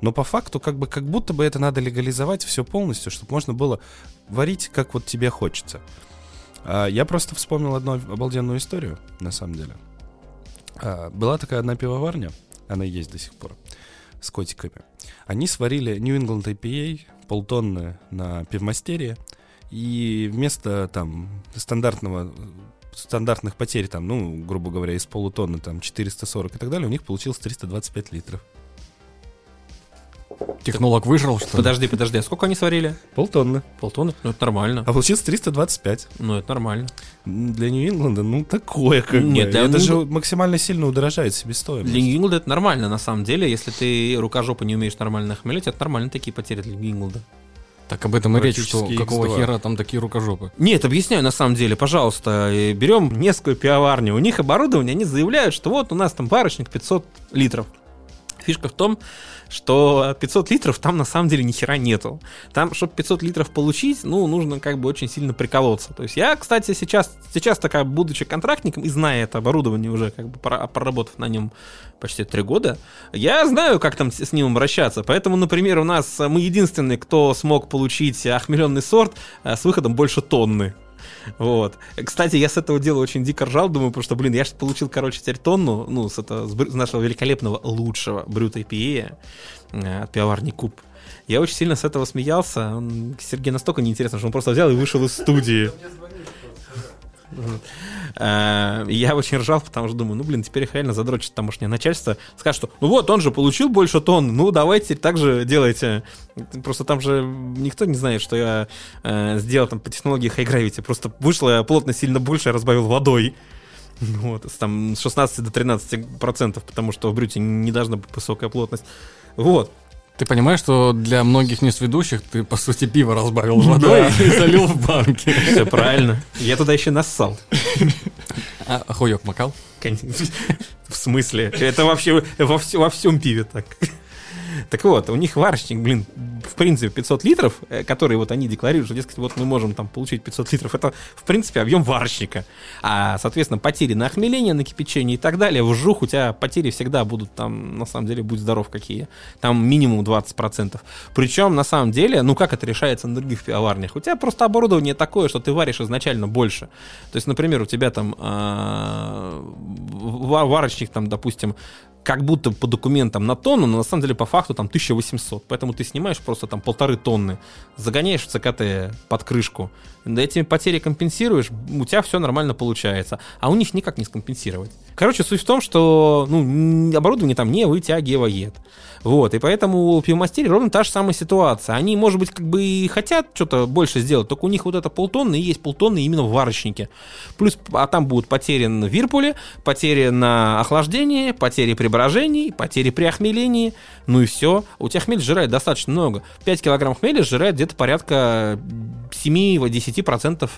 но по факту как бы как будто бы это надо легализовать все полностью, чтобы можно было варить, как вот тебе хочется. А, Я просто вспомнил одну обалденную историю, на самом деле. А, Была такая одна пивоварня, она есть до сих пор, с котиками. Они сварили New England IPA полтонны на пивмастере, и вместо там стандартного стандартных потерь, там, ну, грубо говоря, из полутонны, там, 440 и так далее, у них получилось 325 литров. Технолог выжрал, что ли? Подожди, подожди, а сколько они сварили? Полтонны. Полтонны? Ну, это нормально. А получилось 325. Ну, это нормально. Для Нью-Ингланда, ну, такое как Нет, бы. для Это Нью- же максимально сильно удорожает себестоимость. Для Нью-Инглда это нормально, на самом деле. Если ты рукожопа не умеешь нормально хмелить, это нормально такие потери для Нью-Инглда. Так об этом и речь, что Практически какого X2. хера там такие рукожопы. Нет, объясняю на самом деле, пожалуйста. Э, Берем несколько пивоварни, у них оборудование, они заявляют, что вот у нас там барочник 500 литров. Фишка в том, что 500 литров там на самом деле ни хера нету. Там, чтобы 500 литров получить, ну, нужно как бы очень сильно приколоться. То есть я, кстати, сейчас, сейчас такая, будучи контрактником и зная это оборудование уже, как бы проработав на нем почти три года, я знаю, как там с с ним обращаться. Поэтому, например, у нас э, мы единственные, кто смог получить охмеленный сорт э, с выходом больше тонны. Вот. Кстати, я с этого дела очень дико ржал, думаю, потому что, блин, я же получил, короче, теперь тонну, ну, с, это, с, нашего великолепного, лучшего брюта IPA э, от пивоварни Куб. Я очень сильно с этого смеялся. Он, Сергею настолько неинтересно, что он просто взял и вышел из студии. Э, Я очень ржал, потому что думаю, ну, блин, теперь их реально задрочит тамошнее начальство. Скажет, что, ну вот, он же получил больше тонн, ну, давайте так же делайте. Просто там же никто не знает, что я э, сделал там по технологии High Gravity. Просто вышло плотно сильно больше, я разбавил водой. Вот, там, с 16 до 13 процентов, потому что в брюте не должна быть высокая плотность. Вот. Ты понимаешь, что для многих несведущих ты, по сути, пиво разбавил водой и залил в банки. Все правильно. Я туда еще нассал. А хуёк макал? В смысле? Это вообще во, во всем пиве так. Так вот, у них варочник, блин, в принципе, 500 литров, э, которые вот они декларируют, что, дескать, вот мы можем там получить 500 литров, это, в принципе, объем варочника. А, соответственно, потери на охмеление, на кипячение и так далее, в жух у тебя потери всегда будут там, на самом деле, будь здоров какие. Там минимум 20%. Причем, на самом деле, ну как это решается на других пивоварнях? У тебя просто оборудование такое, что ты варишь изначально больше. То есть, например, у тебя там а, ва- варочник, там, допустим, как будто по документам на тонну, но на самом деле по факту там 1800. Поэтому ты снимаешь просто там полторы тонны, загоняешь в ЦКТ под крышку, эти потери компенсируешь, у тебя все нормально получается. А у них никак не скомпенсировать. Короче, суть в том, что ну, оборудование там не вытягивает. Вот, и поэтому у пивомастерей ровно та же самая ситуация. Они, может быть, как бы и хотят что-то больше сделать, только у них вот это полтонны и есть полтонны именно в варочнике. Плюс, а там будут потери на вирпуле, потери на охлаждении, потери при брожении, потери при охмелении. Ну и все. У тебя хмель сжирает достаточно много. 5 килограмм хмеля сжирает где-то порядка 7-10%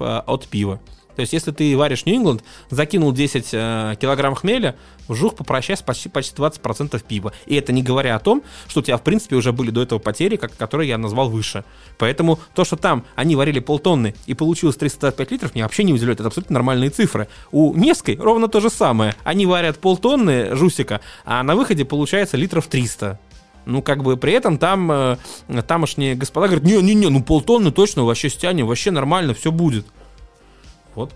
э, от пива. То есть, если ты варишь Нью-Ингланд, закинул 10 э, килограмм хмеля, вжух попрощайся почти, почти 20% пива. И это не говоря о том, что у тебя, в принципе, уже были до этого потери, как, которые я назвал выше. Поэтому то, что там они варили полтонны и получилось 325 литров, меня вообще не удивляет. Это абсолютно нормальные цифры. У Невской ровно то же самое. Они варят полтонны жусика, а на выходе получается литров 300. Ну, как бы при этом там э, тамошние господа говорят, не-не-не, ну полтонны точно вообще стянем, вообще нормально, все будет. Вот.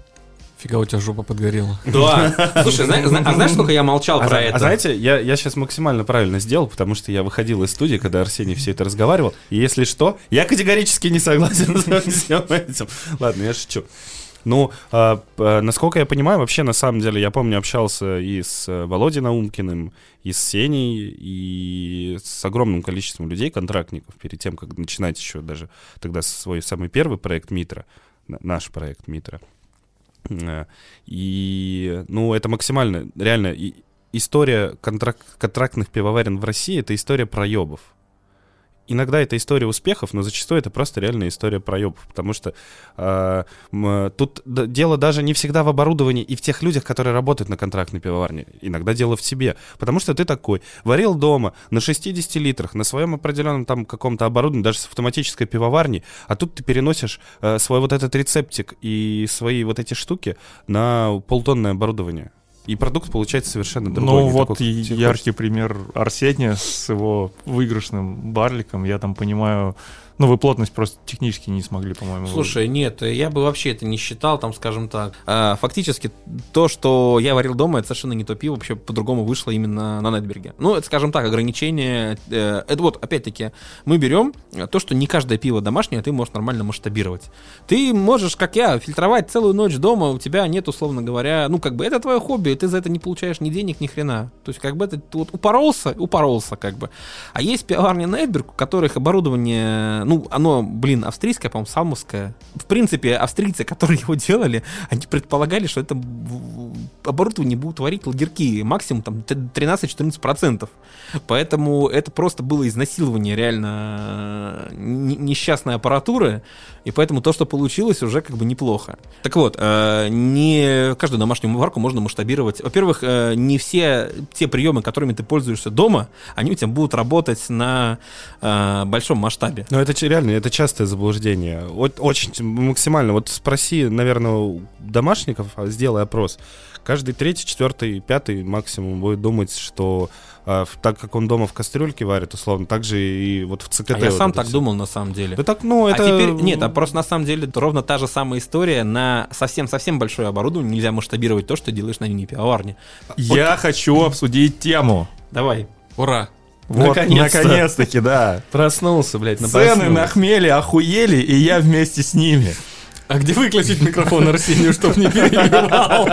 Фига у тебя жопа подгорела. Да. Слушай, зна- зна- а знаешь, сколько я молчал А, про зна- это? а знаете, я, я сейчас максимально правильно сделал, потому что я выходил из студии, когда Арсений все это разговаривал. И если что, я категорически не согласен со всем этим. Ладно, я шучу. Ну, а, п- насколько я понимаю, вообще, на самом деле, я помню, общался и с э, Володей Наумкиным, и с Сеней, и с огромным количеством людей, контрактников, перед тем, как начинать еще даже тогда свой самый первый проект Митра, на- наш проект Митра. Э, И, ну, это максимально, реально, и- история контрак- контрактных пивоварен в России — это история проебов. Иногда это история успехов, но зачастую это просто реальная история проебов, потому что э, тут дело даже не всегда в оборудовании и в тех людях, которые работают на контрактной пивоварне. Иногда дело в тебе, потому что ты такой, варил дома на 60 литрах, на своем определенном там каком-то оборудовании, даже с автоматической пивоварней, а тут ты переносишь э, свой вот этот рецептик и свои вот эти штуки на полтонное оборудование. И продукт получается совершенно другой. Ну вот такой, яркий пример Арсения с его выигрышным барликом. Я там понимаю, ну вы плотность просто технически не смогли, по-моему. Слушай, нет, я бы вообще это не считал, там, скажем так. А, фактически, то, что я варил дома, это совершенно не то пиво, вообще по-другому вышло именно на Найтберге. Ну, это, скажем так, ограничение. э, это вот, опять-таки, мы берем то, что не каждое пиво домашнее ты можешь нормально масштабировать. Ты можешь, как я, фильтровать целую ночь дома, у тебя нет, условно говоря, ну, как бы, это твое хобби, ты за это не получаешь ни денег, ни хрена. То есть, как бы, это вот упоролся, упоролся, как бы. А есть пивоварни Найтберг, у которых оборудование, ну, оно, блин, австрийское, по-моему, салмовское. В принципе, австрийцы, которые его делали, они предполагали, что это оборудование будут варить лагерки максимум там т- 13-14%. Поэтому это просто было изнасилование реально э, несчастной аппаратуры, и поэтому то, что получилось, уже как бы неплохо. Так вот, э, не каждую домашнюю варку можно масштабировать. Во-первых, э, не все те приемы, которыми ты пользуешься дома, они у тебя будут работать на большом масштабе. Ну, это реально, это частое заблуждение. Очень максимально. Вот спроси, наверное, у домашников, а, сделай опрос. Каждый третий, четвертый, пятый максимум будет думать, что а, в- так как он дома в кастрюльке варит, условно, так же и вот в ЦКТ. А я вот сам это так всё. думал на самом деле. Да так, ну, это... А теперь нет, а просто на самом деле ровно та же самая история на совсем-совсем большое оборудование. Нельзя масштабировать то, что делаешь на мини-пивоварне. Я хочу обсудить тему. Давай. Ура! Вот, Наконец-то. наконец-таки, да. Проснулся, блядь, на Цены на хмели охуели, и я вместе с ними. А где выключить микрофон Арсению, чтоб не перебивал?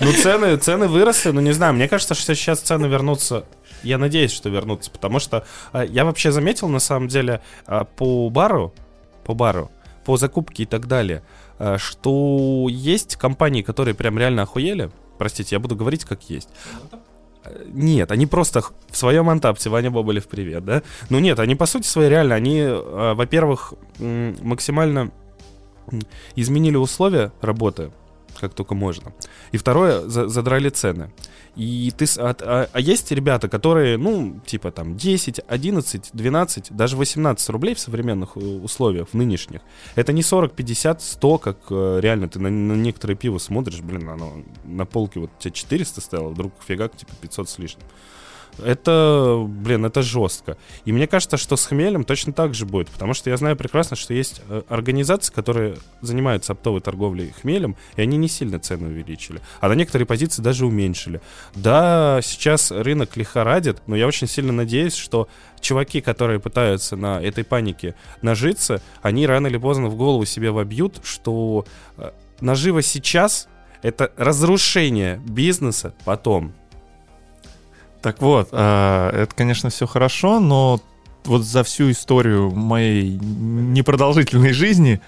Ну, цены, цены выросли, но не знаю, мне кажется, что сейчас цены вернутся. Я надеюсь, что вернутся, потому что а, я вообще заметил, на самом деле, а, по бару, по бару, по закупке и так далее, а, что есть компании, которые прям реально охуели. Простите, я буду говорить как есть. Нет, они просто в своем антапте, Ваня Боболев, привет, да? Ну нет, они по сути своей реально, они, э, во-первых, максимально изменили условия работы, как только можно. И второе, за- задрали цены. И ты, а, а- а есть ребята, которые, ну, типа там 10, 11, 12, даже 18 рублей в современных э, условиях, в нынешних. Это не 40, 50, 100, как э, реально ты на, на некоторые пиво смотришь, блин, оно на полке вот у тебя 400 стояло, вдруг фигак, типа 500 с лишним. Это, блин, это жестко. И мне кажется, что с хмелем точно так же будет, потому что я знаю прекрасно, что есть э, организации, которые занимаются оптовой торговлей хмелем, и они не сильно цены увеличили, а на некоторые позиции даже уменьшили. Да, сейчас рынок лихорадит, но я очень сильно надеюсь, что чуваки, которые пытаются на этой панике нажиться, они рано или поздно в голову себе вобьют, что э, наживо сейчас — это разрушение бизнеса потом. Так вот, а, это, конечно, все хорошо, но вот за всю историю моей непродолжительной жизни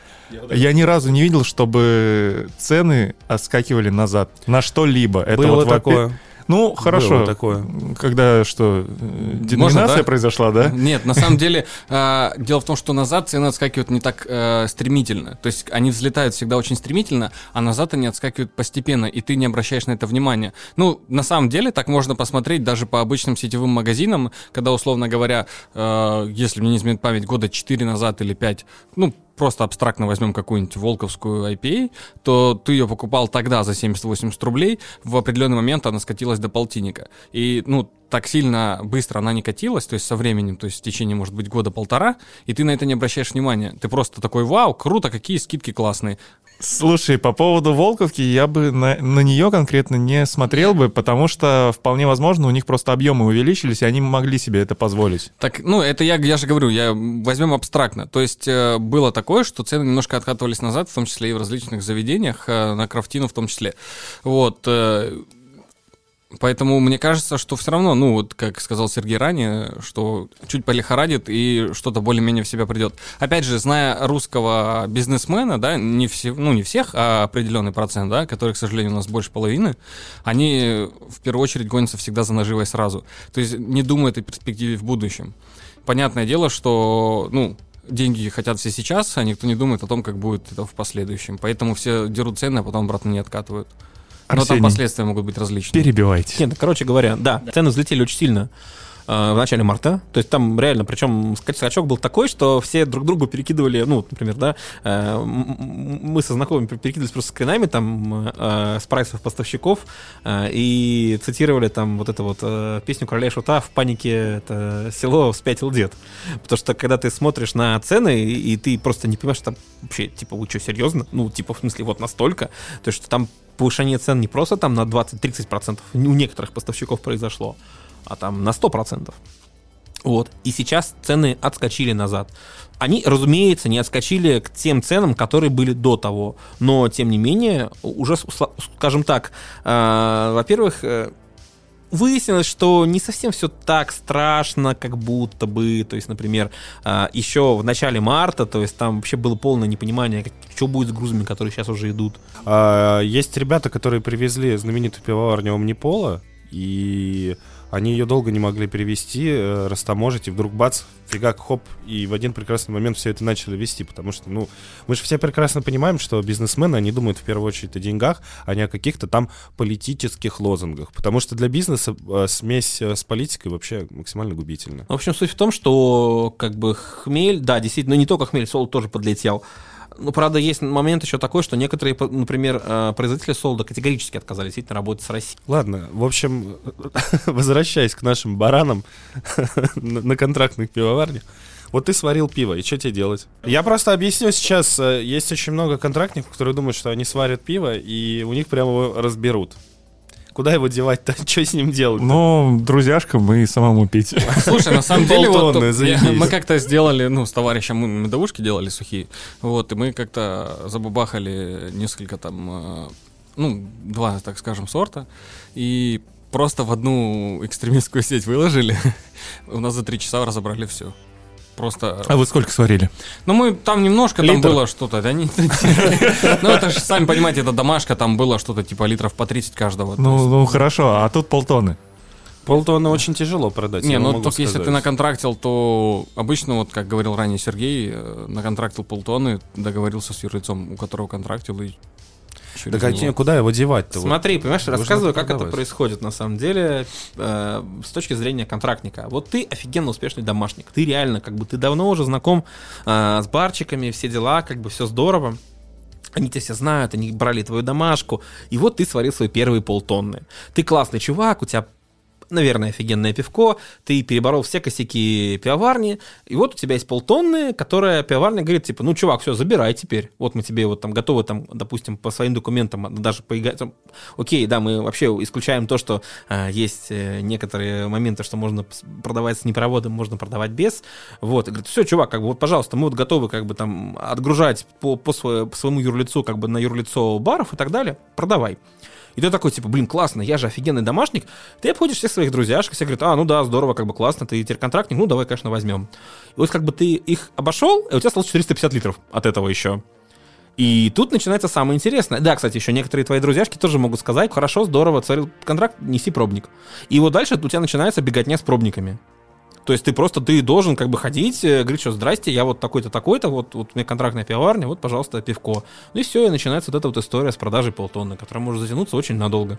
я ни разу не видел, чтобы цены отскакивали назад на что-либо. Это Было вот во- такое. Ну, хорошо. Было такое. Когда что, э, деноминация да? произошла, да? Нет, на самом деле, э, дело в том, что назад цены отскакивают не так э, стремительно. То есть они взлетают всегда очень стремительно, а назад они отскакивают постепенно, и ты не обращаешь на это внимания. Ну, на самом деле, так можно посмотреть даже по обычным сетевым магазинам, когда, условно говоря, э, если мне не изменит память, года 4 назад или 5, ну, просто абстрактно возьмем какую-нибудь волковскую IPA, то ты ее покупал тогда за 70-80 рублей, в определенный момент она скатилась до полтинника. И, ну, так сильно быстро она не катилась, то есть со временем, то есть в течение, может быть, года-полтора, и ты на это не обращаешь внимания. Ты просто такой, вау, круто, какие скидки классные. Слушай, по поводу Волковки я бы на, на нее конкретно не смотрел бы, потому что вполне возможно у них просто объемы увеличились, и они могли себе это позволить. Так, ну, это я, я же говорю, я возьмем абстрактно. То есть э, было такое, что цены немножко откатывались назад, в том числе и в различных заведениях, э, на крафтину в том числе. Вот. э, Поэтому мне кажется, что все равно, ну, вот как сказал Сергей ранее, что чуть полихорадит и что-то более-менее в себя придет. Опять же, зная русского бизнесмена, да, не все, ну, не всех, а определенный процент, да, который, к сожалению, у нас больше половины, они в первую очередь гонятся всегда за наживой сразу. То есть не думают о перспективе в будущем. Понятное дело, что, ну, деньги хотят все сейчас, а никто не думает о том, как будет это в последующем. Поэтому все дерут цены, а потом обратно не откатывают. Но там Арсений, последствия могут быть различные. перебивайте. Нет, короче говоря, да, цены взлетели очень сильно в начале марта. То есть там реально, причем ска- скачок был такой, что все друг другу перекидывали, ну, например, да, э, мы со знакомыми пер- перекидывались просто скринами там э, с прайсов поставщиков э, и цитировали там вот эту вот песню Короля Шута «В панике это село спятил дед». Потому что когда ты смотришь на цены, и, ты просто не понимаешь, там вообще, типа, вы что, серьезно? Ну, типа, в смысле, вот настолько? То есть, что там повышение цен не просто там на 20-30% у некоторых поставщиков произошло, а там на 100%. Вот. И сейчас цены отскочили назад. Они, разумеется, не отскочили к тем ценам, которые были до того. Но, тем не менее, уже, скажем так, э, во-первых, э, выяснилось, что не совсем все так страшно, как будто бы. То есть, например, э, еще в начале марта, то есть там вообще было полное непонимание, что будет с грузами, которые сейчас уже идут. А, есть ребята, которые привезли знаменитую пивоварню Омнипола, и они ее долго не могли перевести, э, растаможить, и вдруг бац, фигак, хоп, и в один прекрасный момент все это начали вести, потому что, ну, мы же все прекрасно понимаем, что бизнесмены, они думают в первую очередь о деньгах, а не о каких-то там политических лозунгах, потому что для бизнеса э, смесь э, с политикой вообще максимально губительна. В общем, суть в том, что как бы хмель, да, действительно, не только хмель, солод тоже подлетел. Ну, правда, есть момент еще такой, что некоторые, например, э, производители солода категорически отказались действительно работать с Россией. Ладно, в общем, возвращаясь к нашим баранам на на контрактных пивоварнях. Вот ты сварил пиво, и что тебе делать? Я просто объясню сейчас. э, Есть очень много контрактников, которые думают, что они сварят пиво, и у них прямо его разберут. Куда его девать-то? Что с ним делать? Ну, друзьяшкам и самому пить. Слушай, на самом деле, вот мы как-то сделали, ну, с товарищем мы медовушки делали сухие, вот, и мы как-то забабахали несколько там, э, ну, два, так скажем, сорта, и просто в одну экстремистскую сеть выложили, у нас за три часа разобрали все. Просто... А вы сколько сварили? Ну, мы там немножко, там Литр? было что-то, да не... Ну, это же, сами понимаете, это домашка, там было что-то типа литров по 30 каждого. Ну, ну хорошо, а тут полтонны. Полтонны очень тяжело продать. Не, ну только если ты наконтрактил, то обычно, вот как говорил ранее Сергей, э, наконтрактил полтонны, договорился с юрлицом, у которого контрактил, и через Да него. как- куда его девать-то? Вот Смотри, понимаешь, Нужно рассказываю, как это происходит на самом деле э, с точки зрения контрактника. Вот ты офигенно успешный домашник. Ты реально, как бы, ты давно уже знаком э, с барчиками, все дела, как бы все здорово. Они тебя все знают, они брали твою домашку. И вот ты сварил свои первые полтонны. Ты классный чувак, у тебя наверное, офигенное пивко, ты переборол все косяки пивоварни, и вот у тебя есть полтонны, которая пивоварня говорит, типа, ну, чувак, все, забирай теперь. Вот мы тебе вот там готовы, там, допустим, по своим документам даже поиграть. Окей, да, мы вообще исключаем то, что а, есть э, некоторые моменты, что можно продавать с непроводом, можно продавать без. Вот, и говорит, все, чувак, как бы вот, пожалуйста, мы вот готовы как бы там отгружать по, по своему юрлицу, как бы на юрлицо баров и так далее, продавай. И ты такой, типа, блин, классно, я же офигенный домашник. Ты обходишь всех своих друзьяшек, все говорят, а, ну да, здорово, как бы классно, ты теперь контрактник, ну давай, конечно, возьмем. И вот как бы ты их обошел, и у тебя стало 450 литров от этого еще. И тут начинается самое интересное. Да, кстати, еще некоторые твои друзьяшки тоже могут сказать, хорошо, здорово, царил контракт, неси пробник. И вот дальше у тебя начинается беготня с пробниками. То есть ты просто, ты должен как бы ходить, э, говорить, что здрасте, я вот такой-то, такой-то, вот, вот у меня контрактная пивоварня, вот, пожалуйста, пивко. Ну и все, и начинается вот эта вот история с продажей полтонны, которая может затянуться очень надолго.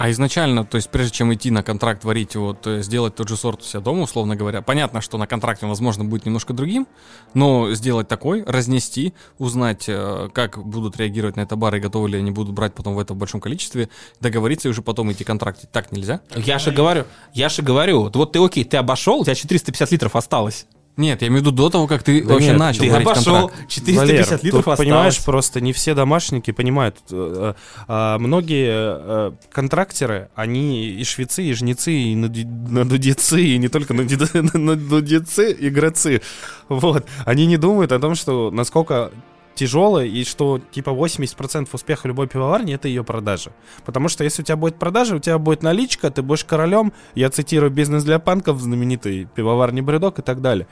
А изначально, то есть прежде чем идти на контракт варить, вот э, сделать тот же сорт у себя дома, условно говоря, понятно, что на контракте он, возможно, будет немножко другим, но сделать такой, разнести, узнать, э, как будут реагировать на это бары, готовы ли они будут брать потом в этом большом количестве, договориться и уже потом идти контрактить. Так нельзя? Я же говорю, я же говорю, вот ты окей, ты обошел, у тебя 450 литров осталось. Нет, я имею в виду до того, как ты Да вообще нет, начал Ты варить обошел, контракт. 450 Валер, литров тут, осталось. понимаешь, просто не все домашники понимают. Э, э, Многие э, контрактеры, они и швецы, и жнецы, и наду- надудецы, и не только надуде- надудецы, игроцы. Вот. Они не думают о том, что насколько тяжело, и что типа 80% успеха любой пивоварни это ее продажа. Потому что если у тебя будет продажа, у тебя будет наличка, ты будешь королем, я цитирую бизнес для панков, знаменитый пивоварни бредок и так далее.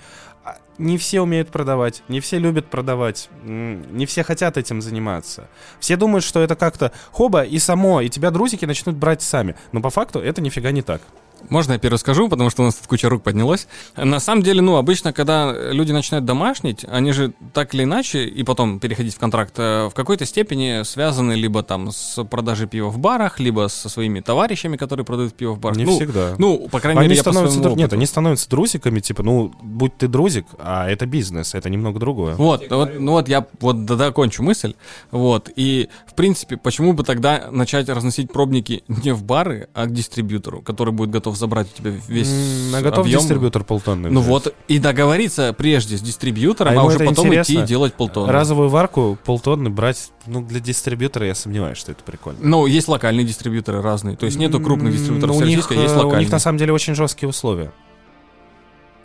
А Не все умеют продавать, не все любят продавать, не все хотят этим заниматься. Все думают, что это как-то хоба и само, и тебя друзики начнут брать сами. Но по факту это нифига не так. Можно я первый скажу, потому что у нас тут куча рук поднялось. На самом деле, ну, обычно, когда люди начинают домашнить, они же так или иначе, и потом переходить в контракт, э, в какой-то степени связаны либо там с продажей пива в барах, либо со своими товарищами, которые продают пиво в барах. Не ну, всегда. Ну, по крайней Они мере, я по становятся, дру- нет, они становятся друзиками, типа, ну, будь ты друзик, а это бизнес, это немного другое. Вот, вот, ну вот я вот докончу мысль. Вот. И, в принципе, почему бы тогда начать разносить пробники не в бары, а к дистрибьютору, который будет готов забрать у тебя весь На готов объем? дистрибьютор полтонны. Ну взять. вот, и договориться прежде с дистрибьютором, А а, уже потом интересно? идти и делать полтонны. Разовую варку полтонны брать, ну, для дистрибьютора я сомневаюсь, что это прикольно. Ну, есть локальные дистрибьюторы разные. То есть нету крупных дистрибьюторов у них, всероссийских, есть э, у локальные. них на самом деле очень жесткие условия.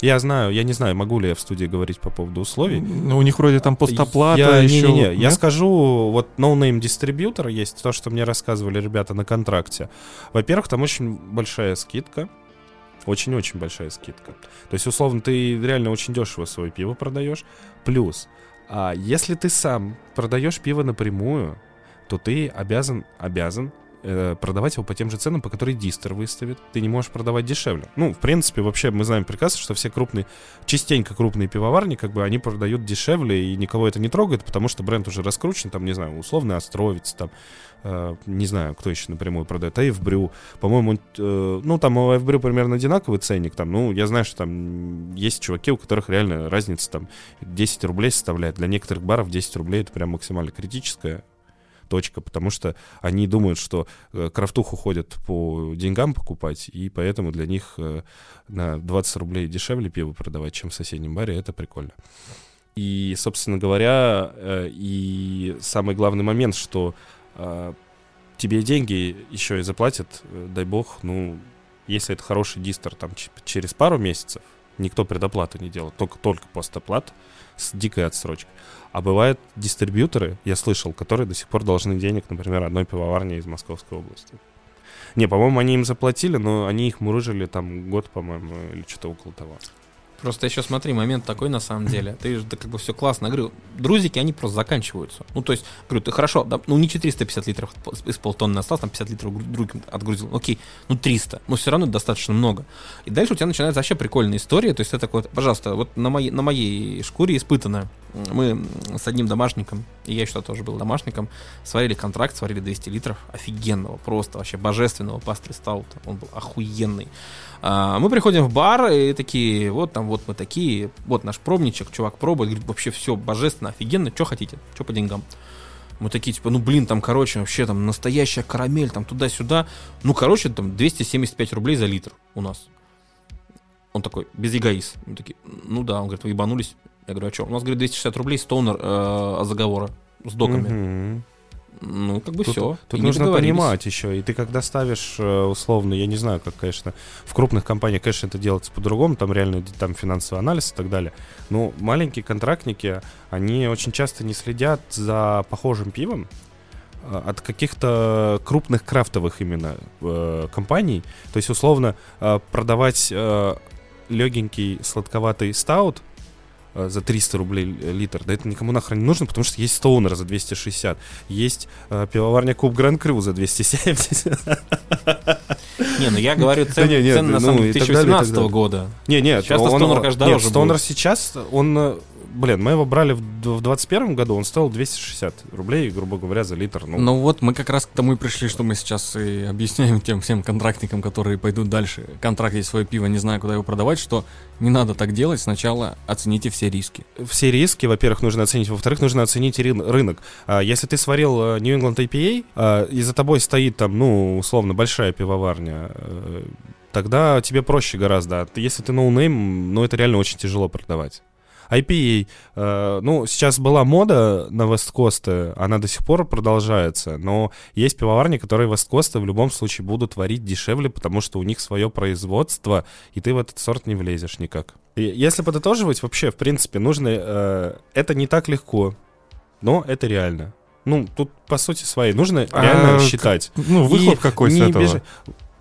Я знаю, я не знаю, могу ли я в студии говорить по поводу условий. Ну, у них вроде там постоплата я, еще. Не, не, не, я скажу, вот no-name дистрибьютор есть, то, что мне рассказывали ребята на контракте. Во-первых, там очень большая скидка. Очень-очень большая скидка. То есть, условно, ты реально очень дешево свое пиво продаешь. Плюс, а если ты сам продаешь пиво напрямую, то ты обязан, обязан э, продавать его по тем же ценам, по которым дистер выставит. Ты не можешь продавать дешевле. Ну, в принципе, вообще мы знаем прекрасно, что все крупные, частенько крупные пивоварни, как бы они продают дешевле, и никого это не трогает, потому что бренд уже раскручен, там, не знаю, условный Островец, там, э, не знаю, кто еще напрямую продает, Эйвбрю, по-моему, э, ну, там у Эйвбрю примерно одинаковый ценник, там, ну, я знаю, что там есть чуваки, у которых реально разница там 10 рублей составляет. Для некоторых баров 10 рублей это прям максимально критическая точка, потому что они думают, что э, крафтуху ходят по деньгам покупать, и поэтому для них э, на 20 рублей дешевле пиво продавать, чем в соседнем баре, это прикольно. И, собственно говоря, э, и самый главный момент, что тебе деньги еще и заплатят, дай бог, ну, если это хороший дистер, там, через пару месяцев, никто предоплату не делает, только, только постоплат с дикой отсрочкой. А бывают дистрибьюторы, я слышал, которые до сих пор должны денег, например, одной пивоварне из Московской области. Не, по-моему, они им заплатили, но они их мурыжили там год, по-моему, или что-то около того. Просто еще смотри, момент такой на самом деле. Ты же да, как бы все классно. Говорю, друзики, они просто заканчиваются. Ну, то есть, говорю, ты хорошо, да, ну не 450 литров из полтонны осталось, там 50 литров друг отгрузил. Окей, ну 300. Но все равно достаточно много. И дальше у тебя начинается вообще прикольная история. То есть, это такой, вот, пожалуйста, вот на моей, на моей шкуре испытано. Мы с одним домашником, и я еще тоже был домашником, сварили контракт, сварили 200 литров офигенного, просто вообще божественного пастри стаута. Он был охуенный. А, мы приходим в бар и такие, вот там вот мы такие, вот наш пробничек, чувак пробует, говорит, вообще все божественно, офигенно, что хотите, что по деньгам. Мы такие, типа, ну, блин, там, короче, вообще там настоящая карамель, там, туда-сюда. Ну, короче, там, 275 рублей за литр у нас. Он такой, без эгоиз. Мы такие, ну да, он говорит, вы ебанулись. Я говорю, а что? У нас, говорит, 260 рублей стонер э, заговора с доками. Мгм. Ну, как бы Тут, все. тут нужно понимать еще. И ты когда ставишь, э, условно, я не знаю, как, конечно, в крупных компаниях, конечно, это делается по-другому, там реально там финансовый анализ и так далее. Но маленькие контрактники, они очень часто не следят за похожим пивом э, от каких-то крупных крафтовых именно э, компаний. То есть, условно, э, продавать э, легенький сладковатый стаут за 300 рублей литр. Да это никому нахрен не нужно, потому что есть Стоунер за 260. Есть э, пивоварня Куб Гран Крю за 270. Не, ну я говорю Да цен, не, нет, цены на ну, самом деле так далее, и так 2018 далее. года. Не, нет, Сейчас-то он- Stoner, конечно, дороже Стоунер сейчас, он, э, блин, мы его брали в, в 21 году, он стоил 260 рублей, грубо говоря, за литр. Ну, Ну вот мы как раз к тому и пришли, что мы сейчас и объясняем тем всем контрактникам, которые пойдут дальше. Контракт есть свое пиво, не знаю, куда его продавать, что не надо так делать. Сначала оцените все риски. все риски, во-первых, нужно оценить, во-вторых, нужно оценить рын- рынок. А, если ты сварил э, New England IPA, а, и за тобой стоит там, ну, условно, большая пивоварня, э, тогда тебе проще гораздо. А Если ты ноунейм, ну, это реально очень тяжело продавать. IPA, э, ну, сейчас была мода на Весткосты, она до сих пор продолжается, но есть пивоварни, которые Весткосты в любом случае будут варить дешевле, потому что у них свое производство, и ты в этот сорт не влезешь никак. И если подытоживать, вообще, в принципе, нужно... э, это не так легко, но это реально. Ну, тут, по сути, своей. Нужно А, реально считать. Ну, выхлоп И какой с не этого? бежи-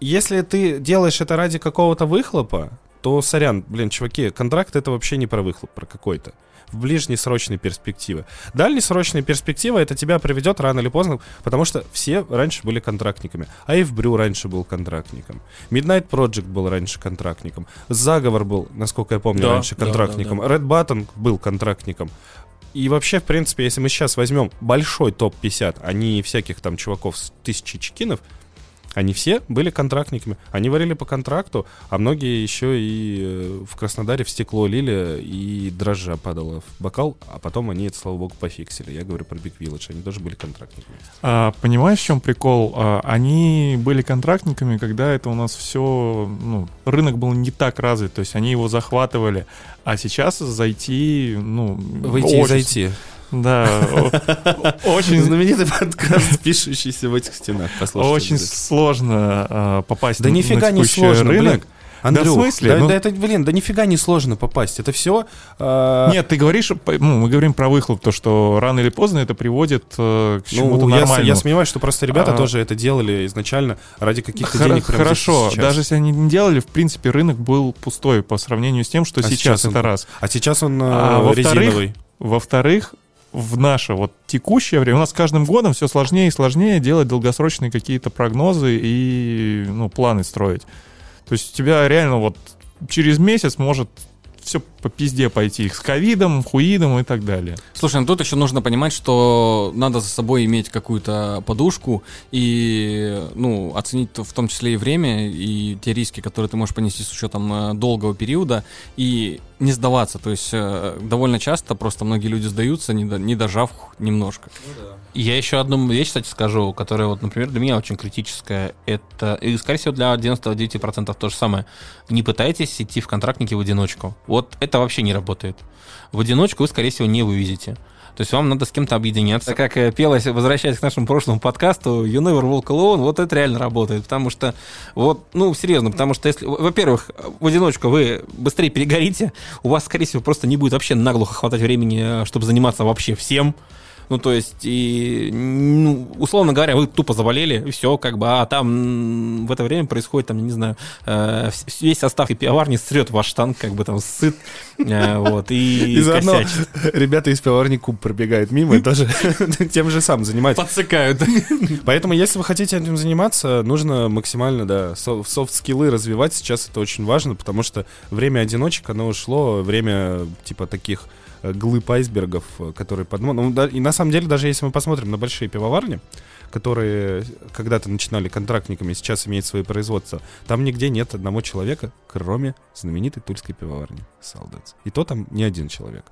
Если ты делаешь это ради какого-то выхлопа, то, сорян, блин, чуваки, контракт это вообще не про выхлоп, про какой-то. В ближнесрочной перспективе. Дальнесрочная перспектива это тебя приведет рано или поздно, потому что все раньше были контрактниками. А и в Брю раньше был контрактником. Midnight Project был раньше контрактником. Заговор был, насколько я помню, Да, раньше да, контрактником. Red Button был контрактником. И вообще, в принципе, если мы сейчас возьмем большой топ-50, а не всяких там чуваков с тысячи чекинов, они все были контрактниками. Они варили по контракту, а многие еще и э, в Краснодаре в стекло лили, и дрожжа падала в бокал, а потом они это, слава богу, пофиксили. Я говорю про Big Village, они тоже были контрактниками. А, понимаешь, в чем прикол? А, они были контрактниками, когда это у нас все, ну, рынок был не так развит, то есть они его захватывали, а сейчас зайти, ну, очень- Да, очень, Знаменитый подкаст, пишущийся в этих стенах. Послушайте очень сложно а, попасть Да нифига не сложно, рынок. Андрюх, в смысле? Да, Ну- да это, блин, да нифига не сложно попасть. Это все... Нет, ты говоришь, ну, мы говорим про выхлоп, то, что рано или поздно это приводит э, к чему-то Ну, я, с- нормальному. я сомневаюсь, что просто ребята А. тоже это делали изначально ради каких-то Хоро- денег. Хорошо, даже если они не делали, в принципе, рынок был пустой по сравнению с тем, что А сейчас, сейчас он это раз. А сейчас он э, А во-вторых, резиновый. Во-вторых, в наше вот текущее время у нас с каждым годом все сложнее и сложнее делать долгосрочные какие-то прогнозы и ну, планы строить. То есть у тебя реально вот через месяц может все по пизде пойти с ковидом, хуидом и так далее. Слушай, ну тут еще нужно понимать, что надо за собой иметь какую-то подушку и, ну, оценить в том числе и время, и те риски, которые ты можешь понести с учетом э, долгого периода, и не сдаваться. То есть э, довольно часто просто многие люди сдаются, не, до- не дожав немножко. Я еще одну вещь, кстати, скажу, которая, вот, например, для меня очень критическая. Это, и, скорее всего, для 99% то же самое. Не пытайтесь идти в контрактники в одиночку. Вот это вообще не работает. В одиночку вы, скорее всего, не вывезете. То есть вам надо с кем-то объединяться. Как э, пелось, возвращаясь к нашему прошлому подкасту, You Never Walk Alone, вот это реально работает. Потому что, вот, ну, серьезно, потому что если, во-первых, в одиночку вы быстрее перегорите, у вас, скорее всего, просто не будет вообще наглухо хватать времени, э, чтобы заниматься вообще всем. Ну, то есть, и, ну, условно говоря, вы тупо заболели, и все, как бы, а там в это время происходит, там, я не знаю, э, весь состав и пивоварни срет ваш танк, как бы там сыт, э, вот, и, И заодно косячит. ребята из пивоварни Куб пробегают мимо и тоже тем же самым занимаются. Подсыкают. Поэтому, если вы хотите этим заниматься, нужно максимально, да, со- софт-скиллы развивать. Сейчас это очень важно, потому что время одиночек, оно ушло, время, типа, таких глыб айсбергов, которые под... Ну, да, и на самом деле, даже если мы посмотрим на большие пивоварни, которые когда-то начинали контрактниками, сейчас имеют свои производства, там нигде нет одного человека, кроме знаменитой тульской пивоварни Солдатс. И то там не один человек.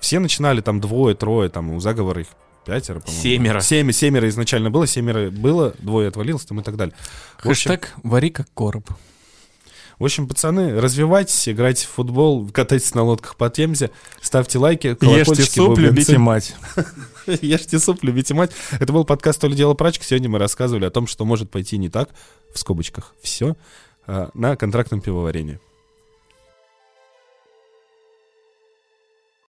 Все начинали там двое, трое, там у заговора их пятеро, по-моему. Семеро. Семь, семеро изначально было, семеро было, двое отвалилось там и так далее. В общем, Хэштег «Вари как короб». В общем, пацаны, развивайтесь, играйте в футбол, катайтесь на лодках по Темзе, ставьте лайки, Ешьте колокольчики, суп, бубенцы. любите мать. Ешьте суп, любите мать. Это был подкаст «То ли дело прачек». Сегодня мы рассказывали о том, что может пойти не так, в скобочках, все, на контрактном пивоварении.